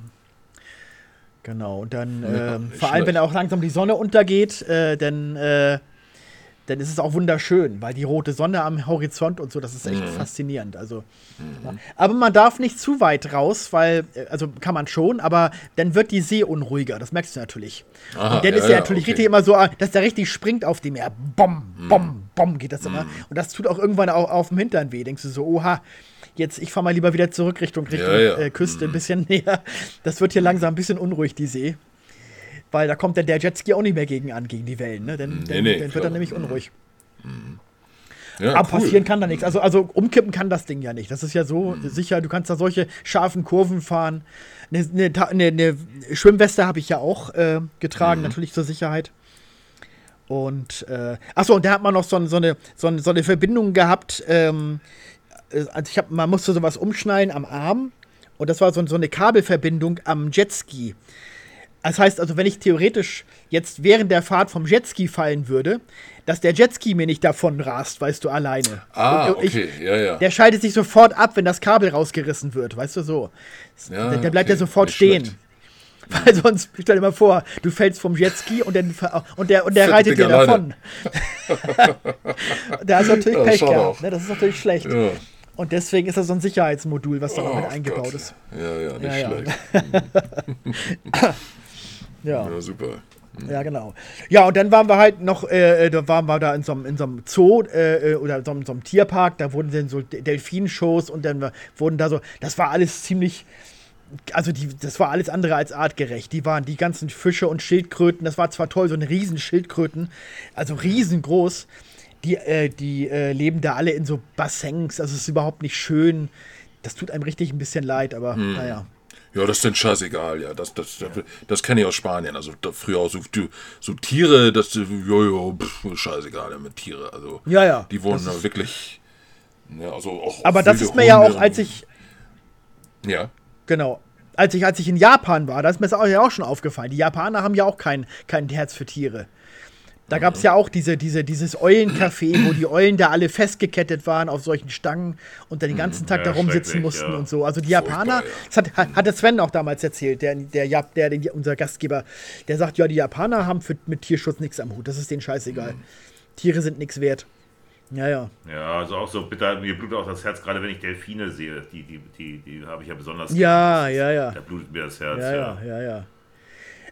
Genau, und dann, Ja, ähm, vor allem, wenn schlecht. auch langsam die Sonne untergeht, äh, dann, äh, dann ist es auch wunderschön, weil die rote Sonne am Horizont und so, das ist echt Mhm. faszinierend. Also, ja. Aber man darf nicht zu weit raus, weil, äh, also kann man schon, aber dann wird die See unruhiger, das merkst du natürlich. Aha, und dann ja, ist ja, natürlich okay. richtig immer so, äh, dass der richtig springt auf dem Meer. Bom, Mhm. bom, bom geht das immer. Und das tut auch irgendwann auch auf dem Hintern weh. Denkst du so, oha, jetzt ich fahr mal lieber wieder zurück Richtung, Richtung Ja, ja. Äh, Küste, ein bisschen [laughs] näher. Das wird hier langsam ein bisschen unruhig, die See. Weil da kommt dann der Jetski auch nicht mehr gegen an, gegen die Wellen. Ne? Dann, Nee, nee, dann wird er nämlich unruhig. Ja, Aber cool. passieren kann da nichts. Also, also umkippen kann das Ding ja nicht. Das ist ja so Mhm. sicher. Du kannst da solche scharfen Kurven fahren. Eine, eine, eine, Schwimmweste habe ich ja auch äh, Mhm. getragen, natürlich zur Sicherheit. Und, äh, achso, und da hat man noch so, so, eine, so, eine, so eine Verbindung gehabt. Ähm, äh, also ich hab, man musste sowas umschneiden am Arm. Und das war so, so eine Kabelverbindung am Jetski. Das heißt also, wenn ich theoretisch jetzt während der Fahrt vom Jetski fallen würde, dass der Jetski mir nicht davon rast, weißt du, alleine. Ah, ich- okay, ja, ja. Der schaltet sich sofort ab, wenn das Kabel rausgerissen wird, weißt du so. Ja, der, der bleibt okay, ja sofort nicht stehen. schlecht. [laughs] Weil sonst, stell dir mal vor, du fällst vom Jetski und, dann, und der, und der reitet dir davon. [laughs] da ist natürlich Ja, Pech gehabt. Ne? Das ist natürlich schlecht. Ja. Und deswegen ist das so ein Sicherheitsmodul, was da noch Oh mit eingebaut Gott. ist. Ja, ja, nicht Ja, ja. schlecht. [laughs] Ja. Ja, super. Ja, genau. Ja, und dann waren wir halt noch, äh, äh, da waren wir da in so einem, in so einem Zoo äh, äh, oder so, einem- so einem Tierpark, da wurden dann so De- Delfinshows und dann wurden da so, das war alles ziemlich, also die, das war alles andere als artgerecht. Die waren die ganzen Fische und Schildkröten, das war zwar toll, so eine riesen Schildkröten, also riesengroß, die, äh, die äh, leben da alle in so Bassins, also es ist überhaupt nicht schön. Das tut einem richtig ein bisschen leid, aber naja. Ja, das ist denn scheißegal, ja. Das, das, das, das kenne ich aus Spanien. Also früher auch so, so Tiere, das, ja, ja, pff, scheißegal ja, mit Tiere. Also Ja, ja, die wurden da wirklich Ne, also auch, Aber das ist mir ja Hunde auch, als ich, Ja. genau, als ich, als ich in Japan war, da ist mir das auch, ja auch schon aufgefallen. Die Japaner haben ja auch kein, kein Herz für Tiere. Da gab es ja auch diese, diese, dieses Eulencafé, wo die Eulen da alle festgekettet waren auf solchen Stangen und dann den ganzen Tag Ja, da rumsitzen mussten ja. und so. Also die Japaner, das hat, hat, der Sven auch damals erzählt, der, der, der, der, unser Gastgeber, der sagt, ja, die Japaner haben für, mit Tierschutz nichts am Hut, das ist denen scheißegal. Tiere sind nichts wert. Ja, ja. Ja, also auch so bitter, mir blutet auch das Herz, gerade wenn ich Delfine sehe. Die, die, die, die habe ich ja besonders. Ja, ja, ja. Da blutet mir das Herz. Ja, Ja, ja, ja, ja.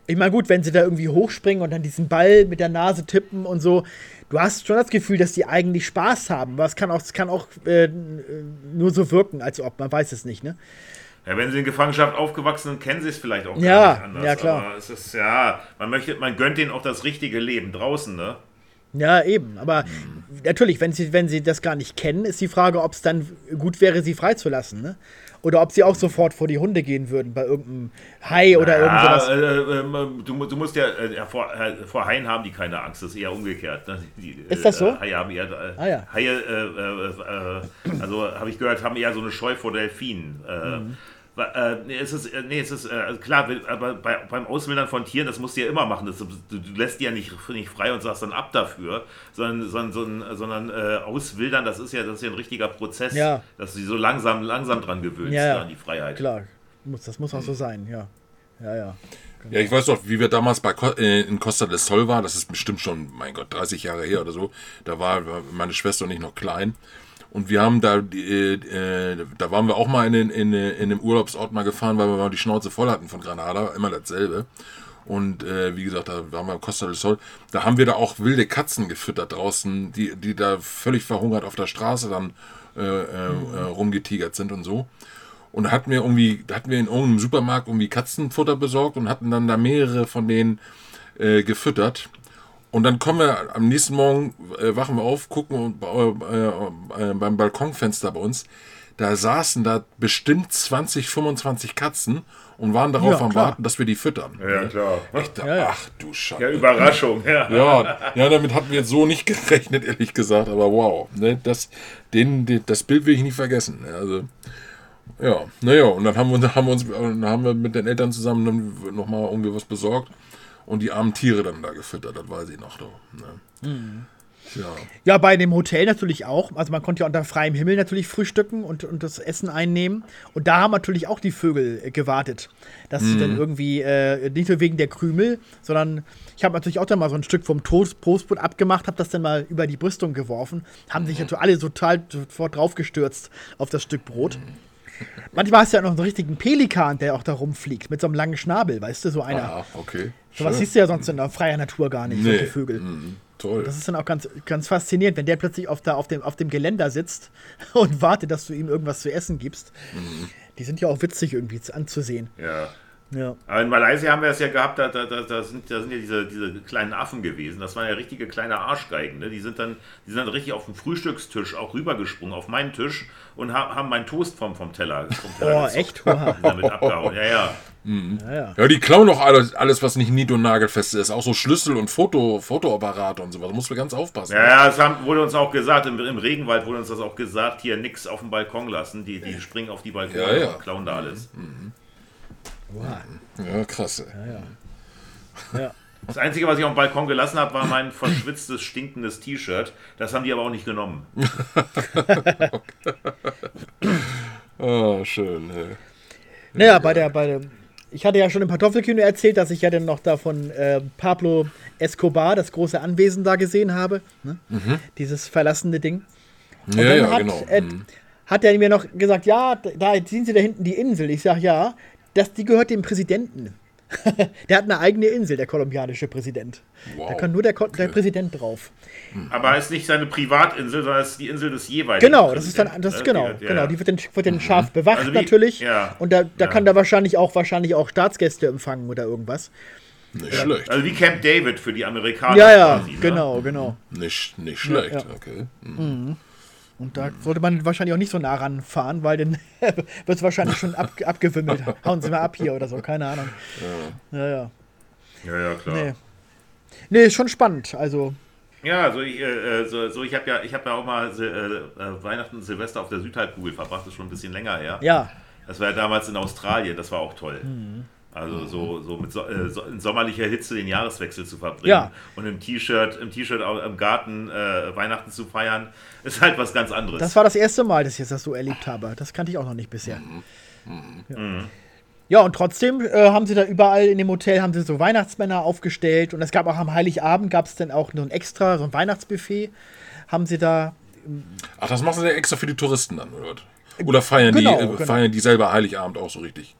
Ich meine, gut, wenn sie da irgendwie hochspringen und dann diesen Ball mit der Nase tippen und so, du hast schon das Gefühl, dass die eigentlich Spaß haben. Aber es kann auch, es kann auch äh, nur so wirken, als ob, man weiß es nicht, ne? Ja, wenn sie in Gefangenschaft aufgewachsen sind, kennen sie es vielleicht auch Ja, gar nicht anders. ja, klar. Aber es ist, ja, man möchte, man gönnt ihnen auch das richtige Leben draußen, ne? Ja, eben. Aber natürlich, wenn sie, wenn sie das gar nicht kennen, ist die Frage, ob es dann gut wäre, sie freizulassen, ne? Oder ob sie auch sofort vor die Hunde gehen würden, bei irgendeinem Hai oder irgend Ja, sowas. äh, äh, du, du musst ja, äh, vor, äh, vor Haien haben die keine Angst, das ist eher umgekehrt. Ne? Die, Ist das so? Äh, Haie haben eher, äh, Ah, ja. Haie, also habe ich gehört, haben eher so eine Scheu vor Delfinen. Mhm. Äh, nee, es ist, äh, nee, es ist äh, klar, will- aber bei, beim Auswildern von Tieren, das musst du ja immer machen. Das, du, du lässt die ja nicht, nicht frei und sagst dann ab dafür, sondern, sondern, sondern, sondern äh, Auswildern, das ist ja, das ist ja ein richtiger Prozess, Ja. dass du sie so langsam, langsam dran gewöhnst Ja, ja. an die Freiheit. Klar, muss, das muss auch so sein, ja. Ja, ja. Ja, ich weiß noch, wie wir damals bei Co äh, in Costa del Sol waren, das ist bestimmt schon, mein Gott, 30 Jahre her oder so. Da war war meine Schwester und ich noch klein. Und wir haben da, äh, äh, da waren wir auch mal in, den- in, in, in einem Urlaubsort mal gefahren, weil wir mal die Schnauze voll hatten von Granada, immer dasselbe. Und äh, wie gesagt, da waren wir in Costa del Sol. Da haben wir da auch wilde Katzen gefüttert draußen, die, die da völlig verhungert auf der Straße dann äh, äh, äh, rumgetigert sind und so. Und da hatten wir irgendwie, da hatten wir in irgendeinem Supermarkt irgendwie Katzenfutter besorgt und hatten dann da mehrere von denen äh, gefüttert. Und dann kommen wir am nächsten Morgen, äh, wachen wir auf, gucken und, äh, äh, beim Balkonfenster bei uns. Da saßen da bestimmt 20, 25 Katzen und waren darauf Ja, am klar. Warten, dass wir die füttern. Ja, klar. Ich dachte, Ja, ja. Ach du Scheiße. Ja, Überraschung, ja. Ja, ja, damit hatten wir jetzt so nicht [laughs] gerechnet, ehrlich gesagt. Aber wow, ne, das, den, den, das Bild will ich nicht vergessen. ne, Also, ja, naja, und dann haben wir, haben wir uns, dann haben wir mit den Eltern zusammen dann noch mal irgendwie was besorgt und die armen Tiere dann da gefüttert. Das weiß ich noch. Ne. Ja, Ja, bei dem Hotel natürlich auch. Also man konnte ja unter freiem Himmel natürlich frühstücken und, und das Essen einnehmen. Und da haben natürlich auch die Vögel äh, gewartet, dass sie dann irgendwie, äh, nicht nur wegen der Krümel, sondern ich habe natürlich auch dann mal so ein Stück vom Toast Toastbrot abgemacht, habe das dann mal über die Brüstung geworfen. Haben sich natürlich alle total sofort draufgestürzt auf das Stück Brot. Manchmal hast du ja noch einen richtigen Pelikan, der auch da rumfliegt, mit so einem langen Schnabel, weißt du, so einer. ah, okay. Sowas Schön. siehst du ja sonst in der freien Natur gar nicht, solche Nee. Vögel. Mhm, toll. Das ist dann auch ganz, ganz faszinierend, wenn der plötzlich auf, der, auf, dem, auf dem Geländer sitzt [laughs] und wartet, dass du ihm irgendwas zu essen gibst. Die sind ja auch witzig irgendwie zu- anzusehen. ja. Ja. Aber in Malaysia haben wir es ja gehabt, da, da, da, da, sind, da sind ja diese, diese kleinen Affen gewesen. Das waren ja richtige kleine Arschgeigen. Ne? Die, sind dann, die sind dann richtig auf den Frühstückstisch auch rübergesprungen, auf meinen Tisch und ha haben meinen Toast vom, vom Teller, vom Teller Oh, echt? Sind damit abgehauen. Ja, ja. Ja, ja. Ja, die klauen doch alles, alles, was nicht nied- und nagelfest ist. Auch so Schlüssel und Foto, Fotoapparate und sowas. Da musst du ganz aufpassen. Ja, ja, das haben, wurde uns auch gesagt, im, im Regenwald wurde uns das auch gesagt, hier nix auf dem Balkon lassen. Die, die springen auf die Balkone Ja, ja. und klauen da alles. Oha. Ja, krass. Ja, ja. Das Einzige, was ich auf dem Balkon gelassen habe, war mein verschwitztes, stinkendes T-Shirt. Das haben die aber auch nicht genommen. Ah, [laughs] schön. Ja. Naja, bei der, bei der, ich hatte ja schon im Kartoffelkino erzählt, dass ich ja dann noch da von äh, Pablo Escobar, das große Anwesen da gesehen habe. Ne? Dieses verlassene Ding. Und Ja, dann ja, hat, genau. äh, Mhm. hat er mir noch gesagt, ja, da sehen Sie da hinten die Insel. Ich sage, ja, das, die gehört dem Präsidenten. [laughs] der hat eine eigene Insel, der kolumbianische Präsident. Wow. Da kann nur der, Ko der Präsident drauf. Aber es ist nicht seine Privatinsel, sondern es ist die Insel des jeweiligen. Genau, das ist dann, das ist genau, ne? Die- genau. ja. Die wird dann, wird dann scharf bewacht Also wie- natürlich. ja. Und da, da Ja. kann da wahrscheinlich auch, wahrscheinlich auch Staatsgäste empfangen oder irgendwas. Nicht schlecht. Also wie Camp David für die Amerikaner. Ja, ja, quasi, ne? genau, genau. Nicht, nicht schlecht. ja. Okay. Und da sollte man wahrscheinlich auch nicht so nah ranfahren, weil dann [laughs] wird es wahrscheinlich schon ab, abgewimmelt. [laughs] Hauen Sie mal ab hier oder so, keine Ahnung. Ja, ja. Ja, ja, klar. Nee. Nee, ist schon spannend. Also, Ja, also ich, äh, so, so ich habe ja, ich habe ja auch mal äh, äh, Weihnachten, Silvester auf der Südhalbkugel verbracht, das ist schon ein bisschen länger her. Ja. Das war ja damals in Australien, das war auch toll. Mhm. Also so, so mit so, äh, so in sommerlicher Hitze den Jahreswechsel zu verbringen Ja. und im T-Shirt, im T-Shirt im Garten äh, Weihnachten zu feiern, ist halt was ganz anderes. Das war das erste Mal, dass ich das so erlebt habe. Das kannte ich auch noch nicht bisher. Mhm. Ja. ja, und trotzdem äh, haben sie da überall in dem Hotel haben sie so Weihnachtsmänner aufgestellt und es gab auch am Heiligabend gab es dann auch so ein extra, so ein Weihnachtsbuffet. Haben sie da. Ach, das machen sie ja extra für die Touristen dann, oder? Oder feiern, Genau, die, äh, genau. feiern die selber Heiligabend auch so richtig?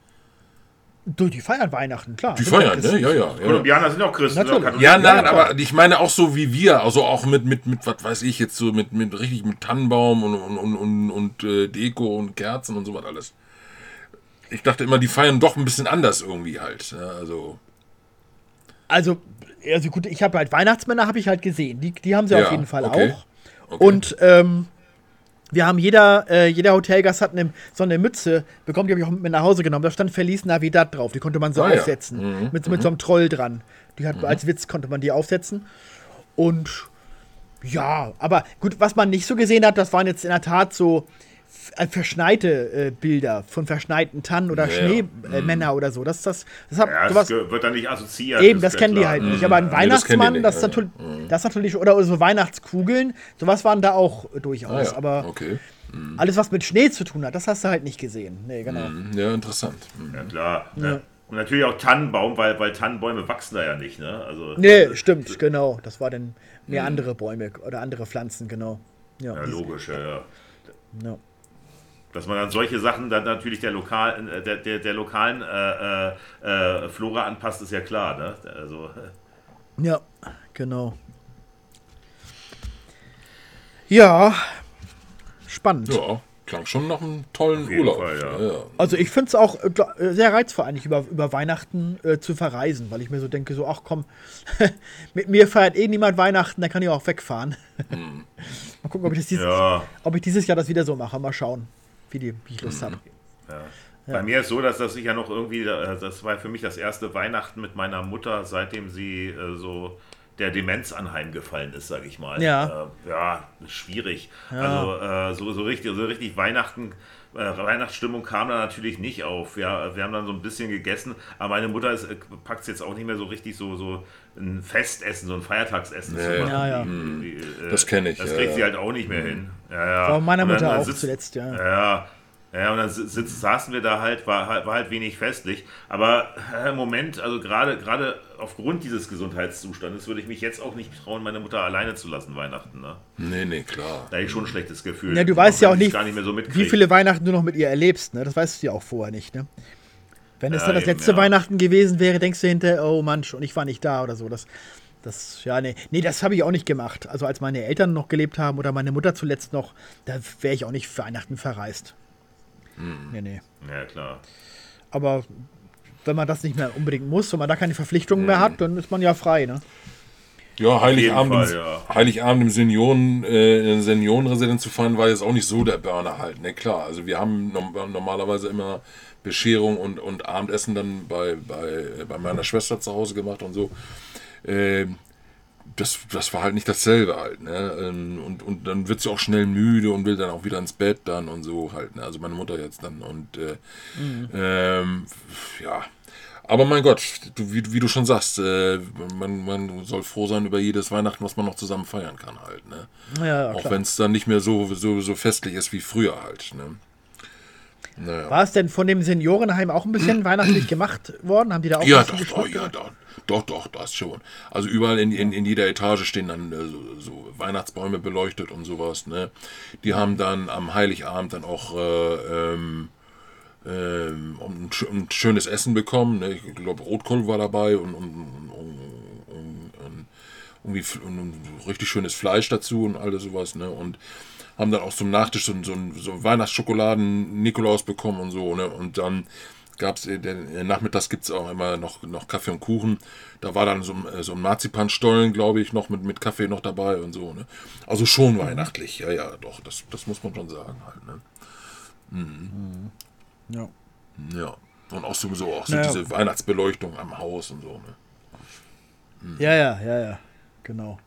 Du, die feiern Weihnachten, klar. Die feiern, ne? Ja, ja. ja. Kolumbianer sind auch Christen. Natürlich. oder Ja, nein, aber ich meine auch so wie wir, also auch mit, mit, mit was weiß ich jetzt so, mit, mit richtig mit Tannenbaum und, und, und, und, und äh, Deko und Kerzen und so was alles. Ich dachte immer, die feiern doch ein bisschen anders irgendwie halt. Ja, also, Also, also gut, ich habe halt Weihnachtsmänner habe ich halt gesehen. Die, die haben sie Ja, auf jeden Fall okay. auch. okay. Und ähm, wir haben jeder, äh, jeder Hotelgast hat eine, so eine Mütze bekommen, die habe ich auch mit nach Hause genommen. Da stand Feliz Navidad drauf. Die konnte man so Ah, ja. aufsetzen. Mit, mit so einem Troll dran. Die hat, Als Witz konnte man die aufsetzen. Und ja, aber gut, was man nicht so gesehen hat, das waren jetzt in der Tat so verschneite äh, Bilder von verschneiten Tannen oder Ja. Schneemänner äh, Männer oder so. Das, das, das hat Ja, sowas, das ge- wird dann nicht assoziiert. Eben, ist das ja kennen die halt nicht. Aber ein Nee, das Weihnachtsmann, nicht, das, ist ja, natürlich, das ist natürlich, oder so Weihnachtskugeln, sowas waren da auch äh, durchaus. ah, ja. Aber okay. alles, was mit Schnee zu tun hat, das hast du halt nicht gesehen. Nee, genau. Ja, interessant. Hm. Ja, klar. Ja. Und natürlich auch Tannenbaum, weil, weil Tannenbäume wachsen da ja nicht. Ne? Also, Nee, stimmt, genau. Das war dann mehr andere Bäume oder andere Pflanzen, genau. Ja, Ja, logisch, ja, ja. ja. Dass man dann solche Sachen dann natürlich der, lokal, äh, der, der, der lokalen äh, äh, äh, Flora anpasst, ist ja klar. Ne? Also, ja, genau. Ja, spannend. Ja, klang schon nach einem tollen Urlaub. Fall, ja. ja. Also ich finde es auch äh, äh, sehr reizvoll eigentlich über, über Weihnachten äh, zu verreisen, weil ich mir so denke, so ach komm, [laughs] mit mir feiert eh niemand Weihnachten, dann kann ich auch wegfahren. [laughs] Mal gucken, ob ich, das dieses, ja. ob ich dieses Jahr das wieder so mache. Mal schauen, wie, die, wie ich Lust habe. Bei mir ist so, dass das ich ja noch irgendwie, das war für mich das erste Weihnachten mit meiner Mutter, seitdem sie äh, so der Demenz anheimgefallen ist, sage ich mal. Ja. Äh, ja, schwierig. Also äh, so, so richtig, so richtig Weihnachten, Weihnachtsstimmung kam da natürlich nicht auf. Ja, wir haben dann so ein bisschen gegessen, aber meine Mutter ist, äh, packt es jetzt auch nicht mehr so richtig so, so ein Festessen, so ein Feiertagsessen zu Nee. machen. Ja, ja. Wie- wie, äh, Das kenn ich, Das kriegt ja. sie halt auch nicht mehr hin. Ja, ja. War meiner Mutter dann auch sitzt- zuletzt, ja. ja, ja, und dann si- sitz, saßen wir da halt, war, halt- war halt wenig festlich. Aber äh, im Moment, also gerade gerade aufgrund dieses Gesundheitszustandes, würde ich mich jetzt auch nicht trauen, meine Mutter alleine zu lassen Weihnachten. Ne? Nee, nee, klar. Da habe ich schon ein schlechtes Gefühl. Ja, du weißt ja auch nicht, gar nicht mehr so wie viele Weihnachten du noch mit ihr erlebst. Ne? Das weißt du ja auch vorher nicht. Ne? Wenn es Ja, dann das eben, letzte ja. Weihnachten gewesen wäre, denkst du hinterher, oh Mann, und ich war nicht da oder so. Das, das ja, nee, nee das habe ich auch nicht gemacht. Also als meine Eltern noch gelebt haben oder meine Mutter zuletzt noch, da wäre ich auch nicht für Weihnachten verreist. Hm. Nee, nee. Ja, klar. Aber wenn man das nicht mehr unbedingt muss, wenn man da keine Verpflichtungen mehr hat, dann ist man ja frei, ne? Ja, Heiligabend, im, ja. Heiligabend im Senioren, äh, in der Seniorenresidenz zu fahren, war jetzt auch nicht so der Burner halt, ne, klar. Also wir haben normalerweise immer Bescherung und, und Abendessen dann bei, bei, bei meiner Schwester zu Hause gemacht und so. Ähm, das, das war halt nicht dasselbe halt, ne? Ähm, Und, und dann wird sie auch schnell müde und will dann auch wieder ins Bett dann und so halt, ne? Also meine Mutter jetzt dann und äh, ähm, ja. Aber mein Gott, du, wie, wie du schon sagst, äh, man, man soll froh sein über jedes Weihnachten, was man noch zusammen feiern kann halt, ne? Ja, ja, Auch wenn es dann nicht mehr so, so, so festlich ist wie früher halt, ne? Naja. War es denn von dem Seniorenheim auch ein bisschen [clears throat] weihnachtlich gemacht worden? Haben die da auch Ja, doch, doch, ja, doch, doch, doch, das schon. Also überall in, in, in jeder Etage stehen dann äh, so, so Weihnachtsbäume beleuchtet und sowas, ne? Die haben dann am Heiligabend dann auch äh, ähm, ähm, ein, ein schönes Essen bekommen, ne? Ich glaube, Rotkohl war dabei und, und, und, und, irgendwie richtig schönes Fleisch dazu und alles sowas, ne? Und haben dann auch zum Nachtisch so, ein- so, so Weihnachtsschokoladen-Nikolaus bekommen und so, ne? Und dann gab es, nachmittags gibt es auch immer noch, noch Kaffee und Kuchen. Da war dann so, ein- äh, so ein Marzipanstollen, glaube ich, noch mit, mit Kaffee noch dabei und so, ne? Also schon weihnachtlich, ja, ja, doch, das, das muss man schon sagen halt, ne? Ja. Ja. Und auch sowieso auch so Naja. diese Weihnachtsbeleuchtung am Haus und so, ne? Ja, ja, ja, ja, genau.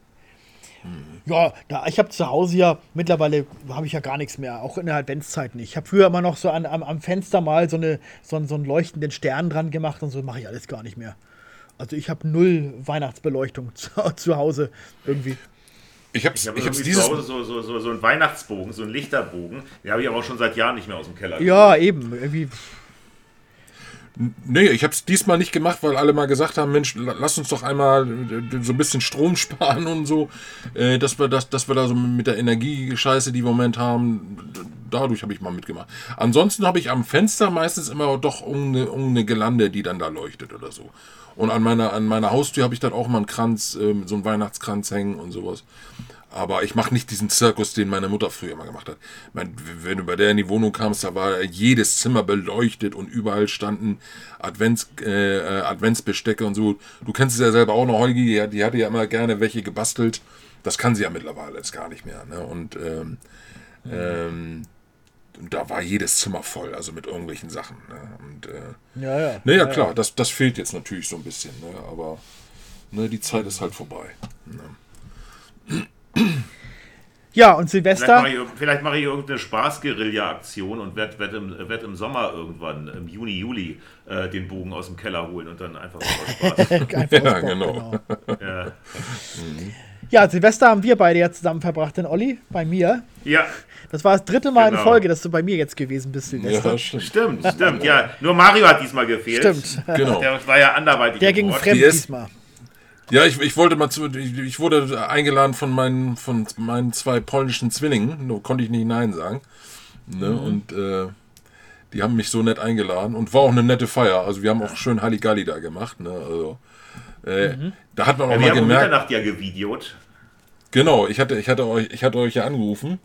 Ja, da, ich habe zu Hause ja, mittlerweile habe ich ja gar nichts mehr, auch in der Adventszeit nicht. Ich habe früher immer noch so an, am, am Fenster mal so, eine, so, einen, so einen leuchtenden Stern dran gemacht und so mache ich alles gar nicht mehr. Also ich habe null Weihnachtsbeleuchtung [laughs] zu, zu Hause irgendwie. Ich habe Ich habe ich dieses zu Hause so, so, so, so einen Weihnachtsbogen, so einen Lichterbogen. Den habe ich aber auch schon seit Jahren nicht mehr aus dem Keller. Ja, eben. Irgendwie. Nee, ich habe es diesmal nicht gemacht, weil alle mal gesagt haben, Mensch, la- lass uns doch einmal äh, so ein bisschen Strom [laughs] sparen und so, äh, dass wir das, dass wir da so mit der Energiescheiße, die wir im Moment haben, dadurch habe ich mal mitgemacht. Ansonsten habe ich am Fenster meistens immer doch irgendeine, irgendeine Gelande, die dann da leuchtet oder so. Und an meiner, an meiner Haustür habe ich dann auch mal einen Kranz, ähm, so einen Weihnachtskranz hängen und sowas. Aber ich mache nicht diesen Zirkus, den meine Mutter früher mal gemacht hat. Ich mein, wenn du bei der in die Wohnung kamst, da war jedes Zimmer beleuchtet und überall standen Advents, äh, äh, Adventsbestecke und so. Du kennst es ja selber auch noch, Holgi, die, die hatte ja immer gerne welche gebastelt. Das kann sie ja mittlerweile jetzt gar nicht mehr. Ne? Und ähm, ähm, da war jedes Zimmer voll, also mit irgendwelchen Sachen. Ne? Und äh, Ja, ja. naja, klar, das, das fehlt jetzt natürlich so ein bisschen. Ne? Aber ne, die Zeit ist halt vorbei. Ja, und Vielleicht Silvester. mache ich, vielleicht mache ich irgendeine Spaß-Guerilla-Aktion und werde werd im, werd im Sommer irgendwann, im Juni, Juli, äh, den Bogen aus dem Keller holen und dann einfach so [laughs] Spaß. Einfach Ja, ausbauen, genau. ja. Ja, Silvester haben wir beide ja zusammen verbracht, denn Olli, bei mir. ja, Das war das dritte Mal in Genau. Folge, dass du bei mir jetzt gewesen bist, Silvester. Ja, stimmt. stimmt, stimmt. Ja, nur Mario hat diesmal gefehlt. Stimmt. Genau. Der war ja anderweitig. Der ging fremd diesmal. Ja, ich, ich wollte mal zu, ich, wurde eingeladen von meinen, von meinen zwei polnischen Zwillingen, nur konnte ich nicht Nein sagen. Ne? Und äh, die haben mich so nett eingeladen und war auch eine nette Feier. Also wir haben auch schön Halligalli da gemacht. Ne? Also, äh, Da hat man auch Ja, wir mal haben um gemerkt. Mitternacht ja gevideot. Genau, ich hatte, ich hatte euch, ich hatte euch ja angerufen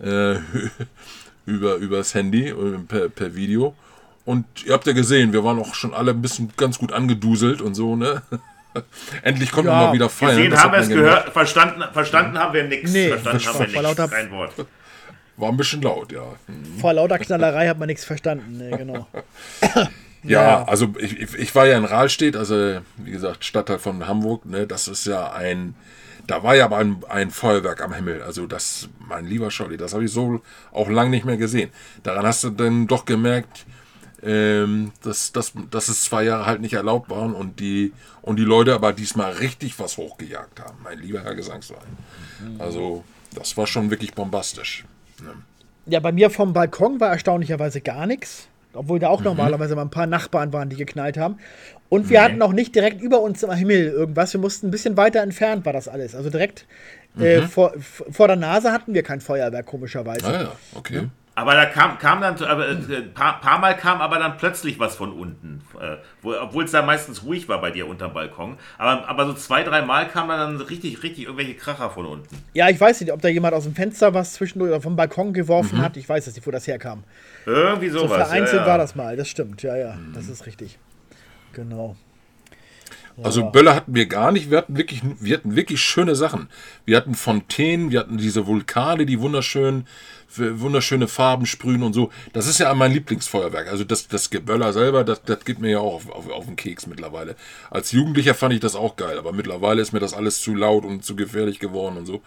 äh, [laughs] über übers Handy äh, per, per Video und ihr habt ja gesehen, wir waren auch schon alle ein bisschen ganz gut angeduselt und so ne. [laughs] Endlich wir Ja, mal wieder feiern. Gesehen haben wir es gehört, verstanden, verstanden haben wir nichts. Nee, verstanden haben war wir vor nichts. lauter- Kein Wort. [laughs] War ein bisschen laut, ja. Vor lauter Knallerei hat man nichts verstanden. Nee, genau. [laughs] Ja, Ja. also ich, ich- war ja in Rahlstedt, also wie gesagt, Stadtteil von Hamburg, ne, das ist ja ein, da war ja aber ein, ein Feuerwerk am Himmel, also das, mein lieber Scholli, das habe ich so auch lange nicht mehr gesehen. Daran hast du dann doch gemerkt, ähm, dass, dass, dass es zwei Jahre halt nicht erlaubt waren und die, und die Leute aber diesmal richtig was hochgejagt haben, mein lieber Herr Gesangsverein. Also das war schon wirklich bombastisch. Ja, bei mir vom Balkon war erstaunlicherweise gar nichts. Obwohl da Mhm. auch normalerweise mal ein paar Nachbarn waren, die geknallt haben. Und wir hatten auch nicht direkt über uns im Himmel irgendwas. Wir mussten ein bisschen weiter entfernt, war das alles. Also direkt Mhm. äh, vor, vor der Nase hatten wir kein Feuerwerk, komischerweise. Ah ja, okay. Aber da kam, kam dann, aber, äh, ein paar, paar Mal kam aber dann plötzlich was von unten. Äh, wo- Obwohl es da meistens ruhig war bei dir unterm Balkon. Aber, aber so zwei, drei Mal kam dann richtig, richtig irgendwelche Kracher von unten. Ja, ich weiß nicht, ob da jemand aus dem Fenster was zwischendurch oder vom Balkon geworfen Mhm. hat. Ich weiß es nicht, wo das herkam. Irgendwie So sowas. vereinzelt ja, ja. war das mal, das stimmt. Ja, ja, Mhm. das ist richtig. Genau. Also Böller hatten wir gar nicht. Wir hatten wirklich, wir hatten wirklich schöne Sachen. Wir hatten Fontänen, wir hatten diese Vulkane, die wunderschön, wunderschöne Farben sprühen und so. Das ist ja mein Lieblingsfeuerwerk. Also das, das Geböller selber, das, das geht mir ja auch auf, auf, auf den Keks mittlerweile. Als Jugendlicher fand ich das auch geil, aber mittlerweile ist mir das alles zu laut und zu gefährlich geworden und so.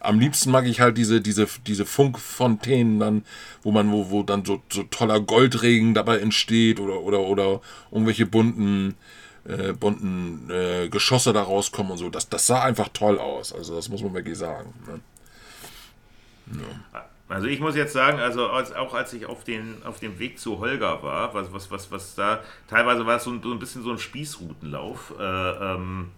Am liebsten mag ich halt diese, diese, diese Funkfontänen dann, wo man, wo, wo dann so, so toller Goldregen dabei entsteht oder, oder, oder irgendwelche bunten, äh, bunten äh, Geschosse da rauskommen und so. Das, das sah einfach toll aus. Also das muss man wirklich sagen. Ne? Also ich muss jetzt sagen, also als, auch als ich auf, den, auf dem Weg zu Holger war, was, was, was, was da, teilweise war es so ein, so ein bisschen so ein Spießrutenlauf. Äh, ähm,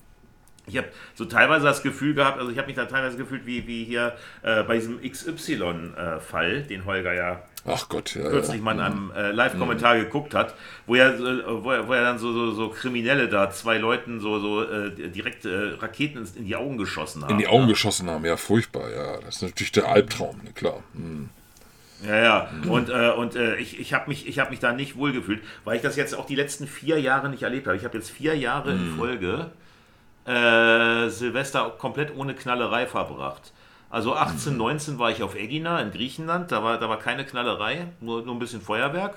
ich habe so teilweise das Gefühl gehabt, also ich habe mich da teilweise gefühlt wie, wie hier äh, bei diesem XY-Fall, den Holger ja Ach Gott, ja. kürzlich ja. mal in einem äh, Live-Kommentar geguckt hat, wo er, wo er, wo er dann so, so, so Kriminelle da zwei Leuten so, so äh, direkt äh, Raketen in die Augen geschossen haben. In die Augen ja. geschossen haben, ja, furchtbar, ja. Das ist natürlich der Albtraum, ne, klar. Hm. Ja, ja. Und, äh, und äh, ich, ich habe mich, ich hab mich da nicht wohlgefühlt, weil ich das jetzt auch die letzten vier Jahre nicht erlebt habe. Ich habe jetzt vier Jahre in Folge äh, Silvester komplett ohne Knallerei verbracht. Also 18, 19 war ich auf Egina in Griechenland, da war, da war keine Knallerei, nur, nur ein bisschen Feuerwerk.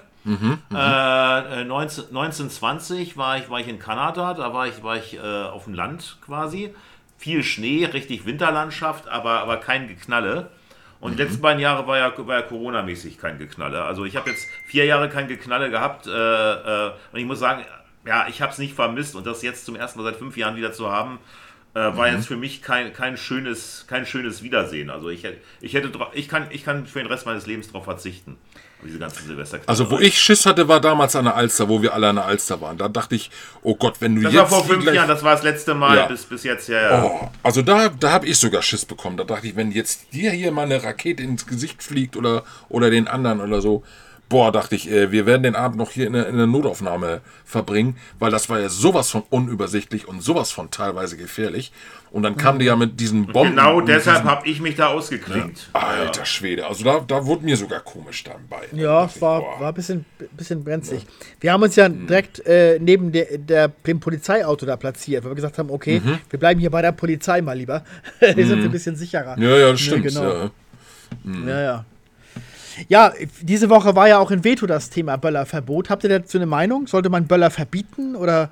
Äh, äh, 19, 1920 war ich, war ich in Kanada, da war ich, war ich äh, auf dem Land quasi. viel Schnee, richtig Winterlandschaft, aber, aber kein Geknalle. Und die letzten beiden Jahre war ja, war ja Corona-mäßig kein Geknalle. Also ich habe jetzt vier Jahre kein Geknalle gehabt äh, äh, und ich muss sagen, ja, ich habe es nicht vermisst und das jetzt zum ersten Mal seit fünf Jahren wieder zu haben, äh, war jetzt für mich kein, kein, schönes, kein schönes Wiedersehen. Also ich, ich hätte ich kann, ich kann für den Rest meines Lebens darauf verzichten. Diese ganzen Silvester Also wo ich Schiss hatte, war damals an der Alster, wo wir alle an der Alster waren. Da dachte ich, oh Gott, wenn du das jetzt... Das war vor fünf Jahren, das war das letzte Mal Ja. bis, bis jetzt, ja, ja. Oh, also da, da habe ich sogar Schiss bekommen. Da dachte ich, wenn jetzt dir hier mal eine Rakete ins Gesicht fliegt oder, oder den anderen oder so, boah, dachte ich, äh, wir werden den Abend noch hier in der, in der Notaufnahme verbringen, weil das war ja sowas von unübersichtlich und sowas von teilweise gefährlich. Und dann kam die ja mit diesen Bomben. Genau deshalb habe ich mich da ausgeklinkt. Alter Schwede, also da, da wurde mir sogar komisch dabei. Ja, Da ich, war, war ein bisschen, bisschen brenzlig. Wir haben uns ja direkt äh, neben der, der, dem Polizeiauto da platziert, weil wir gesagt haben, okay, wir bleiben hier bei der Polizei mal lieber. [laughs] Hier sind wir ein bisschen sicherer. Ja, ja, das stimmt. genau. Ja. Ja, ja. Ja, diese Woche war ja auch in Veto das Thema Böllerverbot. Habt ihr dazu eine Meinung? Sollte man Böller verbieten oder?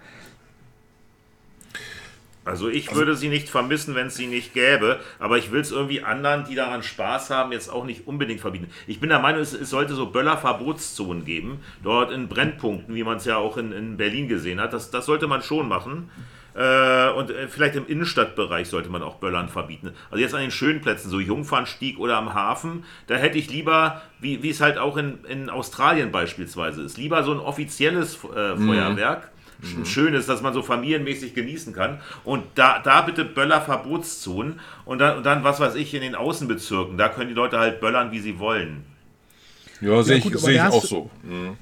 Also ich würde sie nicht vermissen, wenn es sie nicht gäbe, aber ich will es irgendwie anderen, die daran Spaß haben, jetzt auch nicht unbedingt verbieten. Ich bin der Meinung, es, es sollte so Böller-Verbotszonen geben, dort in Brennpunkten, wie man es ja auch in, in Berlin gesehen hat. Das, das sollte man schon machen. Äh, und äh, vielleicht im Innenstadtbereich sollte man auch Böllern verbieten. Also jetzt an den schönen Plätzen, so Jungfernstieg oder am Hafen, da hätte ich lieber, wie, wie es halt auch in, in Australien beispielsweise ist, lieber so ein offizielles äh, Feuerwerk. Ein schönes, dass man so familienmäßig genießen kann. Und da, da bitte Böller-Verbotszonen. Und dann, und dann, was weiß ich, in den Außenbezirken, da können die Leute halt böllern, wie sie wollen. Ja, sehe gut, ich, seh ich auch du- so. Mhm.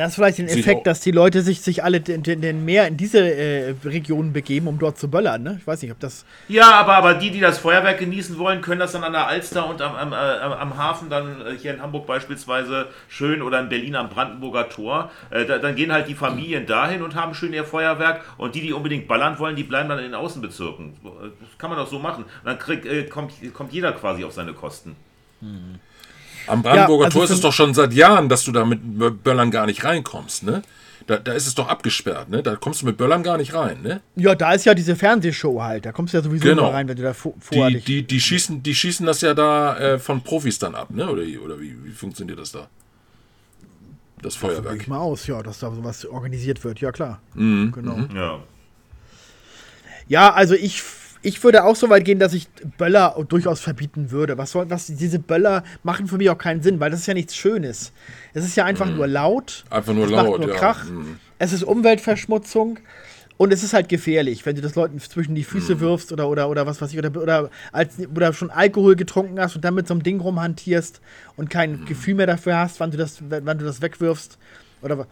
Da ist vielleicht den Effekt, dass die Leute sich, sich alle den, den, den mehr in diese äh, Regionen begeben, um dort zu böllern. Ne? Ich weiß nicht, ob das. Ja, aber, aber die, die das Feuerwerk genießen wollen, können das dann an der Alster und am, am, äh, am Hafen, dann äh, hier in Hamburg beispielsweise schön oder in Berlin am Brandenburger Tor. Äh, da, dann gehen halt die Familien dahin und haben schön ihr Feuerwerk. Und die, die unbedingt ballern wollen, die bleiben dann in den Außenbezirken. Das kann man doch so machen. Und dann krieg, äh, kommt, kommt jeder quasi auf seine Kosten. Am Brandenburger Ja, also Tor ist es doch schon seit Jahren, dass du da mit Bö- Böllern gar nicht reinkommst, ne? Da, da ist es doch abgesperrt, ne? Da kommst du mit Böllern gar nicht rein, ne? Ja, da ist ja diese Fernsehshow halt. Da kommst du ja sowieso Genau. nur rein, wenn du da vor, vorher Die, dich. die, die, schießen, die schießen das ja da äh, von Profis dann ab, ne? Oder, oder wie, wie funktioniert das da? Das Feuerwerk. ich mal aus, ja, dass da sowas organisiert wird. Ja, klar. Mhm, Genau. Ja. Ja, also ich, ich würde auch so weit gehen, dass ich Böller durchaus verbieten würde. Was soll, was, diese Böller machen für mich auch keinen Sinn, weil das ist ja nichts Schönes. Es ist ja einfach nur laut. Mhm. Einfach nur es laut, macht nur ja. Krach. Mhm. Es ist Umweltverschmutzung. Und es ist halt gefährlich, wenn du das Leuten zwischen die Füße Mhm. wirfst oder, oder, oder was weiß ich, oder, oder, als, oder schon Alkohol getrunken hast und dann mit so einem Ding rumhantierst und kein Mhm. Gefühl mehr dafür hast, wann du das, wann du das wegwirfst. Oder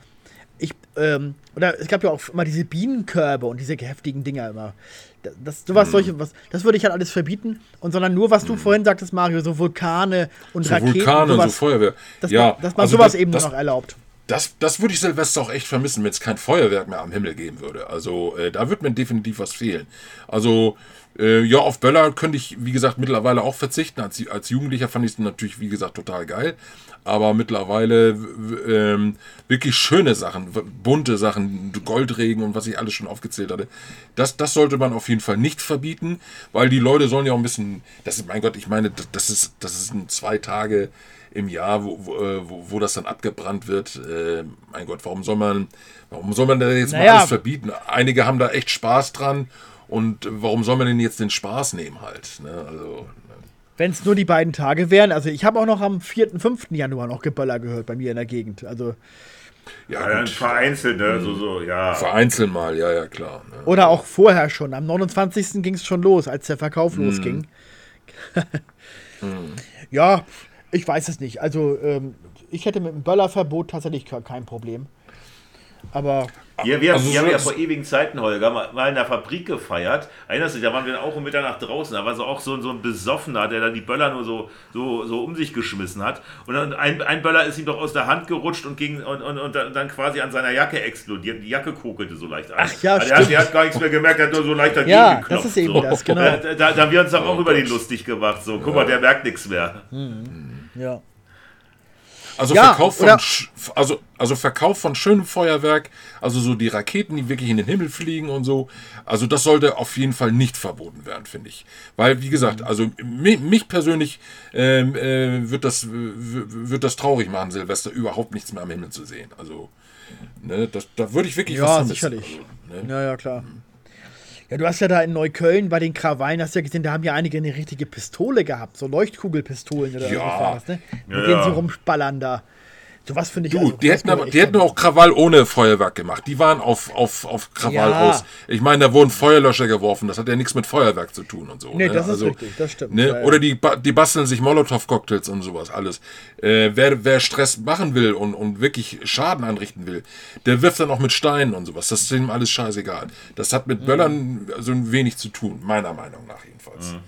ich, ähm, oder es gab ja auch immer diese Bienenkörbe und diese heftigen Dinger immer. Das, das, Mhm. sowas, solche, was, das würde ich halt alles verbieten. Und sondern nur, was du vorhin sagtest, Mario, so Vulkane und So Raketen. Vulkane und so sowas, Feuerwehr. dass, ja, man, dass man also sowas das, eben das, nur noch erlaubt. Das, das würde ich Silvester auch echt vermissen, wenn es kein Feuerwerk mehr am Himmel geben würde. Also äh, da wird mir definitiv was fehlen. Also äh, ja, auf Böller könnte ich, wie gesagt, mittlerweile auch verzichten. Als, als Jugendlicher fand ich es natürlich, wie gesagt, total geil. Aber mittlerweile ähm, wirklich schöne Sachen, bunte Sachen, Goldregen und was ich alles schon aufgezählt hatte. Das, das sollte man auf jeden Fall nicht verbieten, weil die Leute sollen ja auch ein bisschen, das ist, mein Gott, ich meine, das ist, das ist ein zwei Tage im Jahr, wo, wo, äh, wo, wo das dann abgebrannt wird. Äh, mein Gott, warum soll man, warum soll man da jetzt Naja. mal alles verbieten? Einige haben da echt Spaß dran und warum soll man denn jetzt den Spaß nehmen halt? Ne? Also, Wenn es nur die beiden Tage wären. Also ich habe auch noch am 4., 5. Januar noch Geböller gehört bei mir in der Gegend. Also, ja, Ja, dann vereinzelt, ne? So, so, ja. vereinzelt mal, ja, ja, klar. Ne? oder auch vorher schon. Am 29. ging es schon los, als der Verkauf Mhm. losging. [laughs] Ja, ich weiß es nicht. Also ähm, ich hätte mit dem Böllerverbot tatsächlich ke- kein Problem. Aber Wir, wir, Also wir haben ja vor ewigen Zeiten, Holger, mal, mal in der Fabrik gefeiert. Erinnerst du dich, da waren wir dann auch um Mitternacht draußen. Da war so auch so, ein- so ein Besoffener, der dann die Böller nur so, so, so um sich geschmissen hat. Und dann ein, ein Böller ist ihm doch aus der Hand gerutscht und, ging, und, und, und dann quasi an seiner Jacke explodiert. Die Jacke kokelte so leicht an. Ach ja, also der, hat, stimmt. der hat gar nichts mehr gemerkt, der hat nur so leicht dagegen Ja, geklopft. das ist eben so. das, genau. Da, da, da haben wir uns doch auch Oh über den lustig gemacht. So, guck mal, der merkt nichts mehr. Ja. Also, Ja, Verkauf von, also, also Verkauf von schönem Feuerwerk, also so die Raketen, die wirklich in den Himmel fliegen und so. Also das sollte auf jeden Fall nicht verboten werden, finde ich. Weil, wie gesagt, also mich, mich persönlich ähm, äh, wird, das, wird das traurig machen, Silvester überhaupt nichts mehr am Himmel zu sehen. Also, ne, das, da würde ich wirklich was Ja, vermissen. sicherlich. Also, ne? Ja, ja, klar. Ja, du hast ja da in Neukölln bei den Krawallen, hast du ja gesehen, da haben ja einige eine richtige Pistole gehabt, so Leuchtkugelpistolen oder Ja. was ne? Mit Ja, denen sie rumspallern da. So was finde ich Du, also, die hätten, aber, die hätten auch Krawall ohne Feuerwerk gemacht. Die waren auf, auf, auf Krawall Ja. aus. Ich meine, da wurden Feuerlöscher geworfen. Das hat ja nichts mit Feuerwerk zu tun und so. Nee, ne? das ist richtig, das stimmt. Ne? Ja, ja. Oder die, die basteln sich Molotow-Cocktails und sowas alles. Äh, wer, wer Stress machen will und, und wirklich Schaden anrichten will, der wirft dann auch mit Steinen und sowas. Das ist ihm alles scheißegal. Das hat Mhm. mit Böllern so ein wenig zu tun, meiner Meinung nach jedenfalls. Mhm.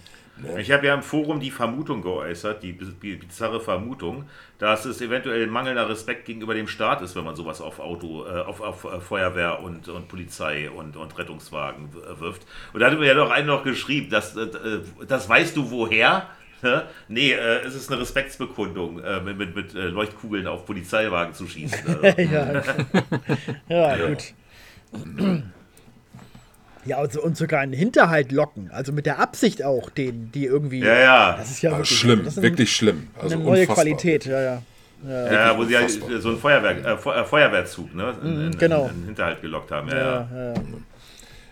Ich habe ja im Forum die Vermutung geäußert, die bi- bi- bizarre Vermutung, dass es eventuell mangelnder Respekt gegenüber dem Staat ist, wenn man sowas auf Auto, äh, auf, auf äh, Feuerwehr und, und Polizei und, und Rettungswagen w- wirft. Und da hatte mir ja doch einer noch geschrieben, dass, äh, äh, das weißt du woher? Hä? Nee, äh, es ist eine Respektsbekundung, äh, mit, mit, mit äh, Leuchtkugeln auf Polizeiwagen zu schießen. Äh, [laughs] ja, ja, gut. [clears throat] Ja, und, so, und sogar einen Hinterhalt locken, also mit der Absicht auch, den, die irgendwie. Ja, ja. Das ist ja Also wirklich schlimm, das ist wirklich schlimm. Also eine neue unfassbar. Qualität, ja, ja. ja, wo sie ja unfassbar. so einen Feuerwerk, äh, äh, Feuerwehrzug ne, in, in, genau. in, in Hinterhalt gelockt haben. Ja, ja, ja. ja, ja.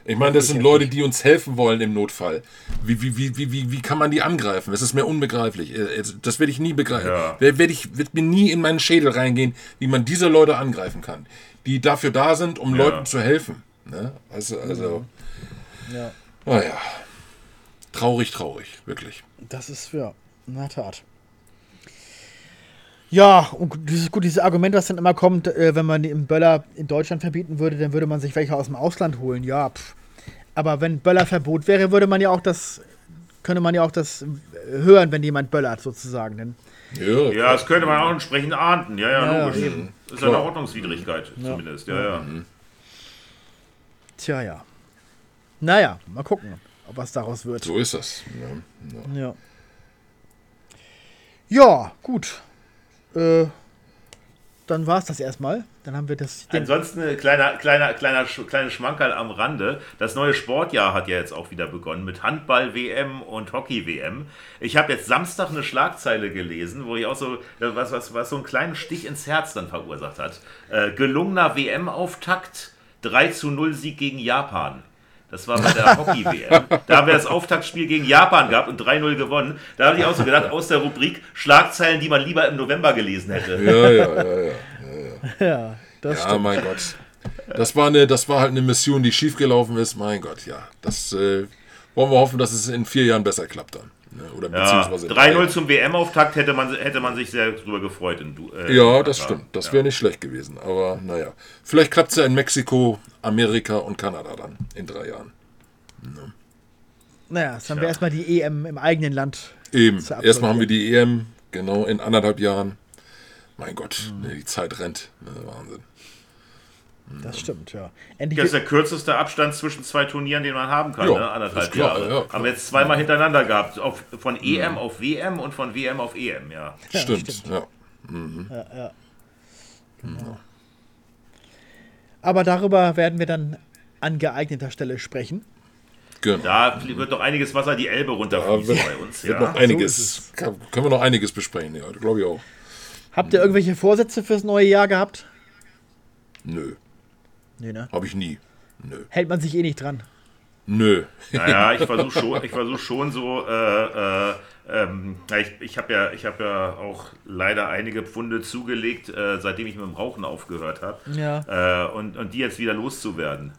Ich meine, das sind Leute, die uns helfen wollen im Notfall. Wie, wie, wie, wie, wie, wie kann man die angreifen? Das ist mir unbegreiflich. Äh, Das werde ich nie begreifen. Ja. Wer- Werd ich, wird mir nie in meinen Schädel reingehen, wie man diese Leute angreifen kann. Die dafür da sind, um Ja. Leuten zu helfen. Ne? Also, also, ja. naja. Traurig, traurig, wirklich. Das ist, ja, in der Tat. Ja, und dieses, gut, dieses Argument, das dann immer kommt, äh, wenn man den Böller in Deutschland verbieten würde, dann würde man sich welche aus dem Ausland holen. Ja, pff. aber wenn Böllerverbot wäre, würde man ja auch das, könnte man ja auch das äh, hören, wenn jemand böllert, sozusagen. Denn, Ja, Ja, das könnte man auch entsprechend ahnden. Ja, ja, Ja, logisch. eben. ist ja eine Ordnungswidrigkeit, zumindest. Ja, ja. tja, ja. Naja, mal gucken, ob was daraus wird. so ist das. Ja. Ja. Ja, gut. Äh, dann war es das erstmal. Dann haben wir das. Ansonsten ein kleiner, kleiner, kleiner, Sch- kleine Schmankerl am Rande. Das neue Sportjahr hat ja jetzt auch wieder begonnen mit Handball-WM und Hockey-WM. Ich habe jetzt Samstag eine Schlagzeile gelesen, wo ich auch so, was, was, was so einen kleinen Stich ins Herz dann verursacht hat. Äh, gelungener WM-Auftakt, 3 zu 0 Sieg gegen Japan. Das war bei der Hockey-WM. Da haben wir das Auftaktspiel gegen Japan gehabt und 3-0 gewonnen. Da habe ich auch so gedacht, aus der Rubrik Schlagzeilen, die man lieber im November gelesen hätte. Ja, ja, ja, ja. ja, das Ja, stimmt. mein Gott. Das war, eine, das war halt eine Mission, die schiefgelaufen ist. Mein Gott, ja. Das äh, wollen wir hoffen, dass es in vier Jahren besser klappt dann. Ne? Oder Ja, beziehungsweise in 3-0 zum WM-Auftakt hätte man, hätte man sich sehr drüber gefreut. In, Du- äh, Ja, das Katar. stimmt. Das Ja. wäre nicht schlecht gewesen. Aber naja. Vielleicht klappt es ja in Mexiko, Amerika und Kanada dann in drei Jahren. Naja, jetzt haben wir erstmal die EM im eigenen Land. Eben. Erstmal haben wir die EM, genau, in anderthalb Jahren. Mein Gott, Mhm. ne, die Zeit rennt. Ne, Wahnsinn. Das stimmt, ja. Endlich Das ist der kürzeste Abstand zwischen zwei Turnieren, den man haben kann, Ja, ne? ist anderthalb klar, Jahre. ja, klar. Haben wir jetzt zweimal hintereinander gehabt. Auf, von EM auf WM und von WM auf EM, ja. Ja, stimmt, stimmt. ja. Aber darüber werden wir dann an geeigneter Stelle sprechen. Genau. Da wird doch einiges Wasser die Elbe runterfließen wird, bei uns, wird ja. noch einiges, kann, können wir noch einiges besprechen, ja, glaube ich auch. Habt ihr irgendwelche Vorsätze fürs neue Jahr gehabt? Nö, Nee, ne? habe ich nie. Nö. Hält man sich eh nicht dran. Nö. Naja, ich [laughs] versuche schon, ich versuch schon so, äh, äh, ähm, ich, ich habe ja, ich hab ja auch leider einige Pfunde zugelegt, äh, seitdem ich mit dem Rauchen aufgehört habe. Ja. Äh, und, und die jetzt wieder loszuwerden.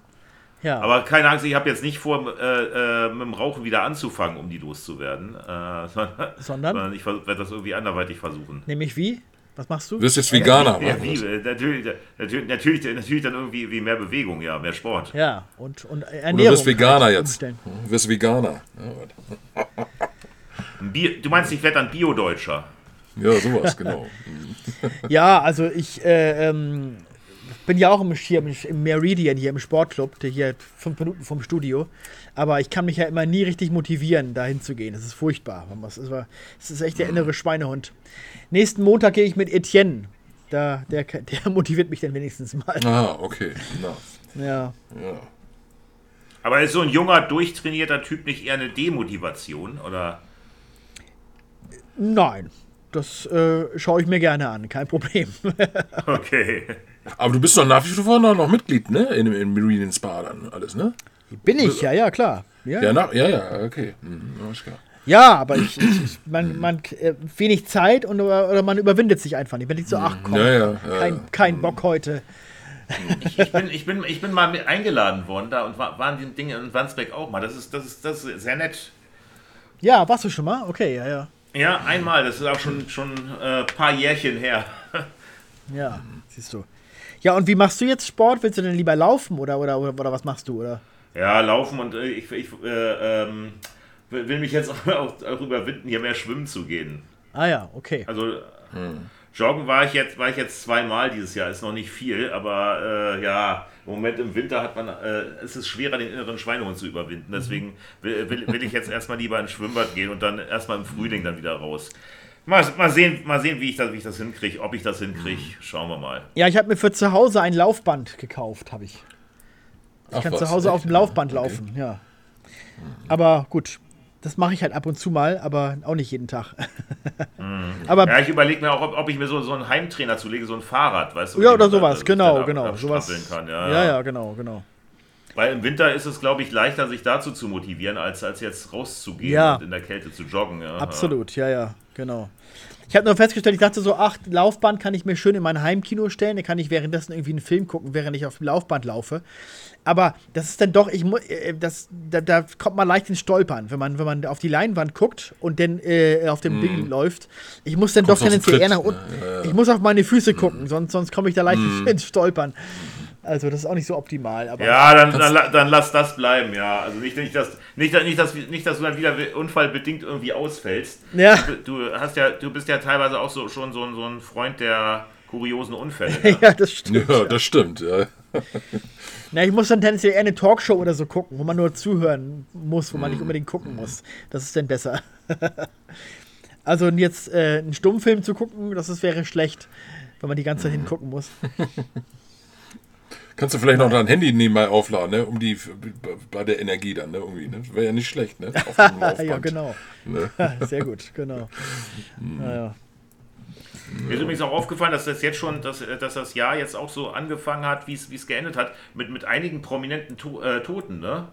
Ja. Aber keine Angst, ich habe jetzt nicht vor, äh, äh, mit dem Rauchen wieder anzufangen, um die loszuwerden. Äh, [laughs] sondern, Sondern? ich werde das irgendwie anderweitig versuchen. Nämlich wie? Was machst du? Du wirst jetzt Veganer. Ja, wie, natürlich, natürlich, natürlich, natürlich dann irgendwie wie mehr Bewegung, ja, mehr Sport. Ja, und, und Du Ernährung. wirst Veganer halt jetzt. umstellen. Du wirst Veganer. Bio, du meinst, ich werde dann Bio-Deutscher? ja sowas, genau. [laughs] Ja, also ich äh, ähm, bin ja auch im, hier, im, Meridian hier im Sportclub, der hier fünf Minuten vom Studio. Aber ich kann mich ja immer nie richtig motivieren, da hinzugehen. Das ist furchtbar. Das ist, das ist echt der innere Schweinehund. Nächsten Montag gehe ich mit Etienne. Da, der, der [laughs] motiviert mich dann wenigstens mal. Ah, okay. Na. Ja. Ja. Aber ist so ein junger, durchtrainierter Typ nicht eher eine Demotivation? Oder? Nein. Das äh, schaue ich mir gerne an, kein Problem. [laughs] Okay. Aber du bist doch nach wie vor noch, noch Mitglied, ne? In, in Meridian Spa dann alles, ne? Bin ich, ja, ja, klar. Ja, Ja, nach, ja, ja, okay. Hm, alles klar. Ja, aber ich, ich, ich man, man äh, wenig Zeit und oder, man überwindet sich einfach nicht. Wenn ich so, ach komm, Ja, ja, ja, kein, ja. kein Bock heute. Ich, ich, bin, ich, bin, ich bin mal mit eingeladen worden da und war, waren die Dinge in Wandsbek auch mal. Das ist, das ist, das ist sehr nett. Ja, warst du schon mal? Okay, ja, ja. Ja, einmal. Das ist auch schon schon ein äh, paar Jährchen her. Ja, siehst du. Ja, und wie machst du jetzt Sport? Willst du denn lieber laufen oder, oder, oder, oder was machst du? Oder? Ja, laufen und äh, ich, ich äh, ähm, will mich jetzt [laughs] auch, auch überwinden, hier mehr schwimmen zu gehen. Ah ja, okay. Also joggen war ich jetzt war ich jetzt zweimal dieses Jahr, ist noch nicht viel, aber äh, ja, im Moment im Winter hat man äh, es ist schwerer den inneren Schweinehund zu überwinden. Deswegen will, will, will ich jetzt erstmal lieber ins Schwimmbad gehen und dann erstmal im Frühling dann wieder raus. Mal, mal sehen, mal sehen, wie ich das, wie ich das hinkriege, ob ich das hinkriege. Schauen wir mal. Ja, ich habe mir für zu Hause ein Laufband gekauft, habe ich. Ich Ach, kann was, zu Hause echt? auf dem Laufband Okay. laufen, ja. Aber gut, das mache ich halt ab und zu mal, aber auch nicht jeden Tag. [laughs] aber Ja, ich überlege mir auch, ob, ob ich mir so, so einen Heimtrainer zulege, so ein Fahrrad, weißt du? ja, oder sowas, da- genau, da- genau. da Sowas. Kann, ja, ja, ja, genau, genau. Weil im Winter ist es, glaube ich, leichter, sich dazu zu motivieren, als, als jetzt rauszugehen Ja. und in der Kälte zu joggen. Ja. Absolut, ja, ja, genau. Ich habe nur festgestellt, ich dachte so, ach, Laufband kann ich mir schön in mein Heimkino stellen, dann kann ich währenddessen irgendwie einen Film gucken, während ich auf dem Laufband laufe. Aber das ist dann doch, ich mu- äh, das, da, da kommt man leicht ins Stolpern, wenn man, wenn man auf die Leinwand guckt und dann äh, auf dem Ding läuft. Ich muss dann Kommst doch tendenziell eher nach unten. ja, ja. Ich muss auf meine Füße gucken, sonst, sonst komme ich da leicht [laughs] ins Stolpern. Also das ist auch nicht so optimal. Aber Ja, dann, dann, dann lass das bleiben, ja. Also nicht, nicht, dass, nicht, nicht, dass, nicht, dass du dann wieder unfallbedingt irgendwie ausfällst. Ja. Du, du hast ja, du bist ja teilweise auch so, schon so, ein- so ein Freund der kuriosen Unfälle. [laughs] Ne? ja, das stimmt. Ja, das stimmt, ja. [laughs] Na, ich muss dann tendenziell eher eine Talkshow oder so gucken, wo man nur zuhören muss, wo man nicht unbedingt gucken muss. Das ist dann besser. [laughs] also jetzt äh, einen Stummfilm zu gucken, das ist, wäre schlecht, wenn man die ganze Zeit hingucken muss. Kannst du vielleicht noch dein Handy nebenbei aufladen, ne? Um die bei der Energie dann, ne? Irgendwie, ne? Wäre ja nicht schlecht, ne? [laughs] Ja, genau. [laughs] Ne? Sehr gut, genau. Naja. Mir ist übrigens auch aufgefallen, dass das jetzt schon, dass, äh, dass das Jahr jetzt auch so angefangen hat, wie es geendet hat, mit, mit einigen prominenten to äh, Toten, ne?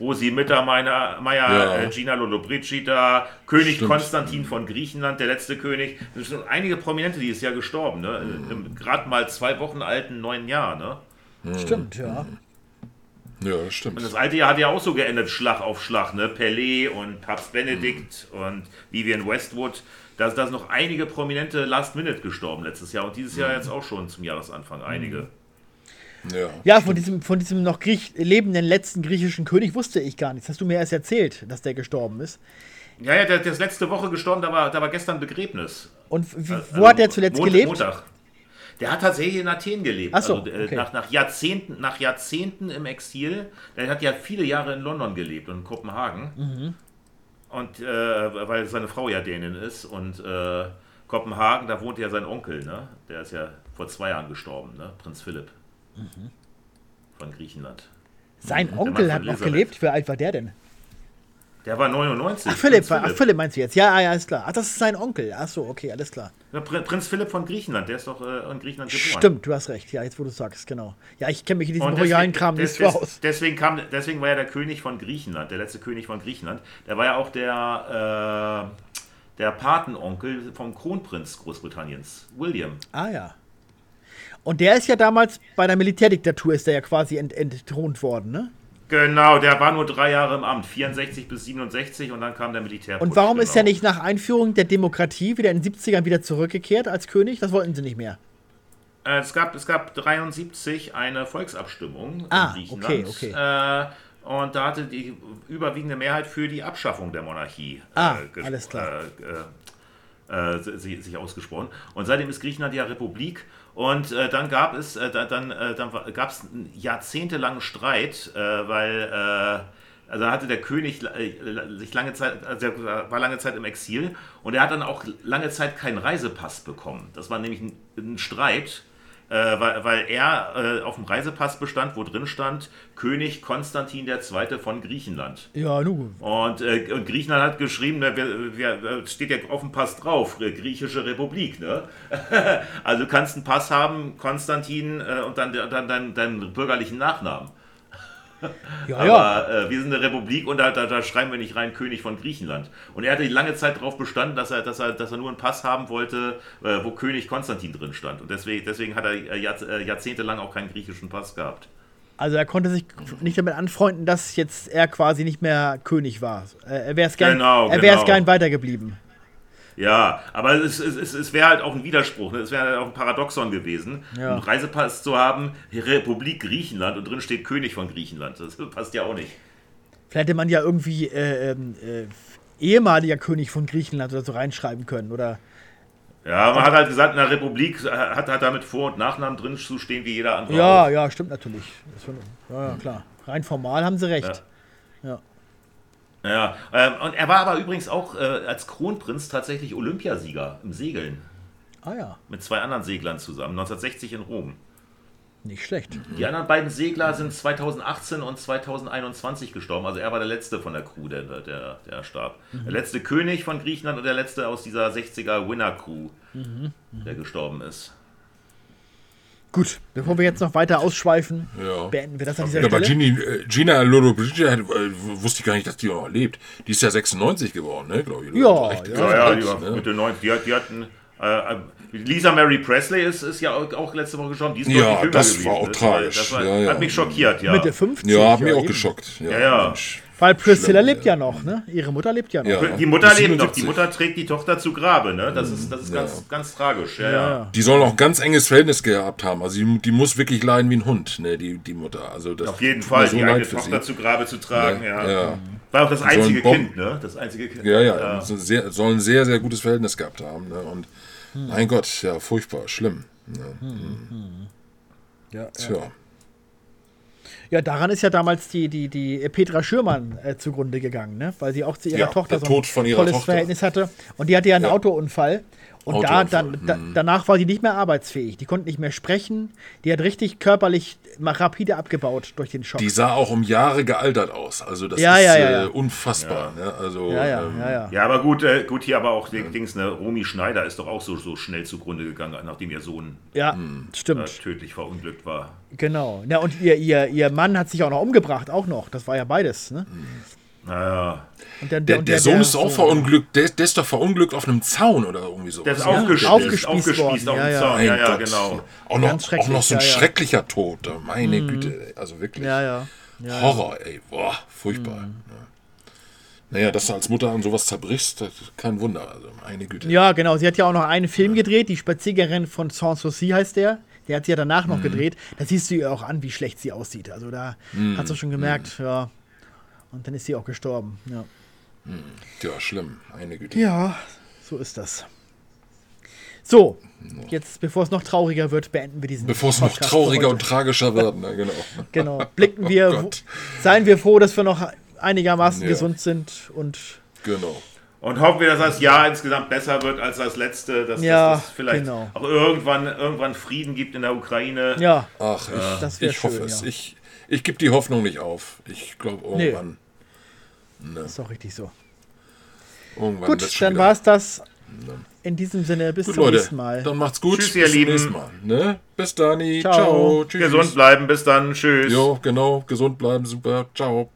Rosi Mittermeier, Meier, Ja. äh, Gina Lollobrigida, König Stimmt. Konstantin von Griechenland, der letzte König. Es sind einige Prominente dieses Jahr gestorben, ne? Im gerade mal zwei Wochen alten neuen Jahr, ne? Stimmt, ja. Ja, das stimmt. Und das alte Jahr hat ja auch so geendet, Schlag auf Schlag, ne? Pelé und Papst Benedikt und Vivian Westwood. Da da sind noch einige prominente Last Minute gestorben letztes Jahr und dieses Jahr jetzt auch schon zum Jahresanfang einige. Ja. Ja, von diesem, von diesem noch Griech lebenden letzten griechischen König wusste ich gar nichts. Hast du mir erst erzählt, dass der gestorben ist? Ja, ja, der, der ist letzte Woche gestorben, da war, da war gestern Begräbnis. Und wie, Also wo hat er zuletzt Mont- gelebt? Montag. Der hat tatsächlich in Athen gelebt. Ach so, also, äh, okay. nach, nach, Jahrzehnten, nach Jahrzehnten im Exil. Der hat ja viele Jahre in London gelebt und in Kopenhagen. Mhm. Und äh, weil seine Frau ja Dänin ist. Und äh, Kopenhagen, da wohnt ja sein Onkel, ne? Der ist ja vor zwei Jahren gestorben, ne? Prinz Philipp. Mhm. Von Griechenland. Sein Onkel hat noch gelebt. Wie alt war der denn? Der war 99. Ach, Philipp, war- ach, Philipp meinst du jetzt? Ja, ja, alles klar. Ach, das ist sein Onkel. Ach so, okay, alles klar. Ja, Pr- Prinz Philipp von Griechenland, der ist doch äh, in Griechenland geboren. Stimmt, du hast recht. Ja, jetzt wo du sagst, genau. Ja, ich kenne mich in diesem royalen Kram des- nicht so aus. Deswegen, kam, deswegen war ja der König von Griechenland, der letzte König von Griechenland. Der war ja auch der, äh, der Patenonkel vom Kronprinz Großbritanniens, William. Ah ja. Und der ist ja damals bei der Militärdiktatur ist der ja quasi ent, entthront worden, ne? Genau, der war nur drei Jahre im Amt, 64 bis 67 und dann kam der Militär. Und warum ist er genau. nicht nach Einführung der Demokratie wieder in den 70ern wieder zurückgekehrt als König? Das wollten sie nicht mehr. Äh, es, gab, es gab 73 eine Volksabstimmung Ah, in Griechenland. okay, okay. Äh, und da hatte die überwiegende Mehrheit für die Abschaffung der Monarchie Ah, ge- alles klar. Äh, äh, äh, sich ausgesprochen. Und seitdem ist Griechenland ja Republik. Und äh, dann gab es äh, dann, äh, dann gab es einen jahrzehntelangen Streit, äh, weil äh, also hatte der König äh, sich lange Zeit, also er war lange Zeit im Exil und er hat dann auch lange Zeit keinen Reisepass bekommen. Das war nämlich ein, ein Streit äh, weil, weil er äh, auf dem Reisepass bestand, wo drin stand König Konstantin II. von Griechenland. Ja, nun. Und, äh, und Griechenland hat geschrieben, wer, wer, steht ja auf dem Pass drauf, äh, Griechische Republik. Ne? [laughs] also du kannst einen Pass haben, Konstantin, äh, und dann, dann, dann deinen bürgerlichen Nachnamen. [laughs] Ja, Aber ja. äh, wir sind eine Republik und da, da, da schreiben wir nicht rein König von Griechenland. Und er hatte lange Zeit darauf bestanden, dass er, dass, er, dass er nur einen Pass haben wollte, äh, wo König Konstantin drin stand. Und deswegen, deswegen hat er äh, äh, jahrzehntelang auch keinen griechischen Pass gehabt. Also er konnte sich nicht damit anfreunden, dass jetzt er quasi nicht mehr König war. Äh, Er wäre es gern, Genau, er genau. gern weitergeblieben. Ja, aber es, es, es, es wäre halt auch ein Widerspruch, ne? es wäre halt auch ein Paradoxon gewesen, Ja. einen Reisepass zu haben, Republik Griechenland und drin steht König von Griechenland. Das [laughs] passt ja auch nicht. Vielleicht hätte man ja irgendwie äh, ähm, äh, ehemaliger König von Griechenland oder so reinschreiben können. Oder Ja, man hat halt gesagt, in der Republik hat, hat damit Vor- und Nachnamen drin zu stehen wie jeder andere. ja, auch. ja, stimmt natürlich. Ja, ja, klar. Rein formal haben sie recht. Ja, ähm, und er war aber übrigens auch äh, als Kronprinz tatsächlich Olympiasieger im Segeln. Ah ja, Mit zwei anderen Seglern zusammen, 1960 in Rom. nicht schlecht. Die anderen beiden Segler sind 2018 und 2021 gestorben. Also er war der letzte von der Crew, der, der, der starb. Der letzte König von Griechenland und der letzte aus dieser 60er Winner Crew, der gestorben ist. Gut, bevor wir jetzt noch weiter ausschweifen, Ja. beenden wir das an dieser Ja, aber Stelle. Gini, äh, Gina Lollobrigida hat, äh, wusste ich gar nicht, dass die noch lebt. Die ist ja 96 geworden, ne, glaube ich. Ja, Recht ja. Ja, alt, ja, die war ne? Mitte 90. Die, hat, die hatten. Äh, äh, Lisa Mary Presley ist, ist ja auch letzte Woche gestorben. Die ist Ja, jünger das war auch Das tragisch. Das war, Ja, ja. Hat mich schockiert, ja. Mitte 50. Ja, hat mich auch eben. geschockt. Ja, Ja, ja. Mensch. Weil Priscilla Schlimm, lebt ja noch, ne? Ihre Mutter lebt ja noch. Ja. Die Mutter lebt noch. Die 77. Mutter trägt die Tochter zu Grabe, ne? Das ist, das ist Ja. ganz, ganz tragisch. Ja, Ja, ja. ja. Die sollen auch ganz enges Verhältnis gehabt haben. Also die, die muss wirklich leiden wie ein Hund, ne, die, die Mutter. Also das Auf jeden Fall, so die eigene Tochter sie. zu Grabe zu tragen, ja. Ja, War auch das einzige Kind, ne? Das einzige Kind. ja, ja. ja. Sehr, sollen ein sehr, sehr gutes Verhältnis gehabt haben. Ne? Und mein Gott, ja, furchtbar, schlimm. Ne? Ja, Tja. Ja, daran ist ja damals die, die, die Petra Schürmann äh, zugrunde gegangen, ne? Weil sie auch zu ihrer Ja, Tochter so ein Tod von ihrer tolles Tochter. Verhältnis hatte. Und die hatte ja einen Ja. Autounfall. Und da, dann, da, danach war die nicht mehr arbeitsfähig. Die konnte nicht mehr sprechen. Die hat richtig körperlich mal rapide abgebaut durch den Schock. Die sah auch um Jahre gealtert aus. Also das Ja, ist ja, ja, ja. Äh, unfassbar. Ne? Also, ja, ja, ähm, ja, ja. Ja, aber gut, äh, gut hier aber auch die Dings, ne? Romy Schneider ist doch auch so, so schnell zugrunde gegangen, nachdem ihr Sohn Ja, Hm. äh, stimmt. tödlich verunglückt war. Genau. Ja, und ihr, ihr, ihr Mann hat sich auch noch umgebracht, auch noch. Das war ja beides, ne? Naja. Und der, Der, und der Sohn ist auch verunglückt. Der, der ist doch verunglückt auf einem Zaun oder irgendwie so. Der ist Ja, aufgespießt, aufgespießt aufgespießt, auf ja, dem ja. Zaun. Ja, ja, genau. Auch noch, auch noch so ein schrecklich, ja, ja. schrecklicher Tod. Meine Güte. Also wirklich. Ja, ja. ja Horror, ey. Boah, furchtbar. Mhm. Ja. Naja, dass du als Mutter an sowas zerbrichst, das ist kein Wunder. Also, meine Güte. Ja, genau. Sie hat ja auch noch einen Film gedreht, die Spaziergängerin von Sanssouci heißt der. Der hat sie ja danach Mhm. noch gedreht. Da siehst du ihr auch an, wie schlecht sie aussieht. Also da Mhm. hat sie schon gemerkt, ja. Und dann ist sie auch gestorben. Ja. Ja, schlimm. Meine Güte. ja, so ist das. So, jetzt, bevor es noch trauriger wird, beenden wir diesen Bevor es noch trauriger und tragischer wird. Ne? Genau. [laughs] Genau. Blicken wir, [laughs] Oh seien wir froh, dass wir noch einigermaßen Ja. gesund sind und Genau. Und hoffen wir, dass das Jahr insgesamt besser wird als das letzte, dass, Ja, dass es vielleicht genau. auch irgendwann, irgendwann Frieden gibt in der Ukraine. ja, Ach, ich, Das wär ich hoffe schön, es. ja. Ich, ich gebe die Hoffnung nicht auf. Ich glaube, irgendwann, ist doch richtig so. irgendwann Gut, dann war es das. In diesem Sinne, bis Gut, zum Leute, nächsten Mal. dann macht's gut. Tschüss, ihr Bis zum Lieben. nächsten Mal. Ne? Bis dann. Ciao. Ciao. Tschüss. Gesund bleiben, bis dann, tschüss. Jo, genau. Gesund bleiben. Super. Ciao.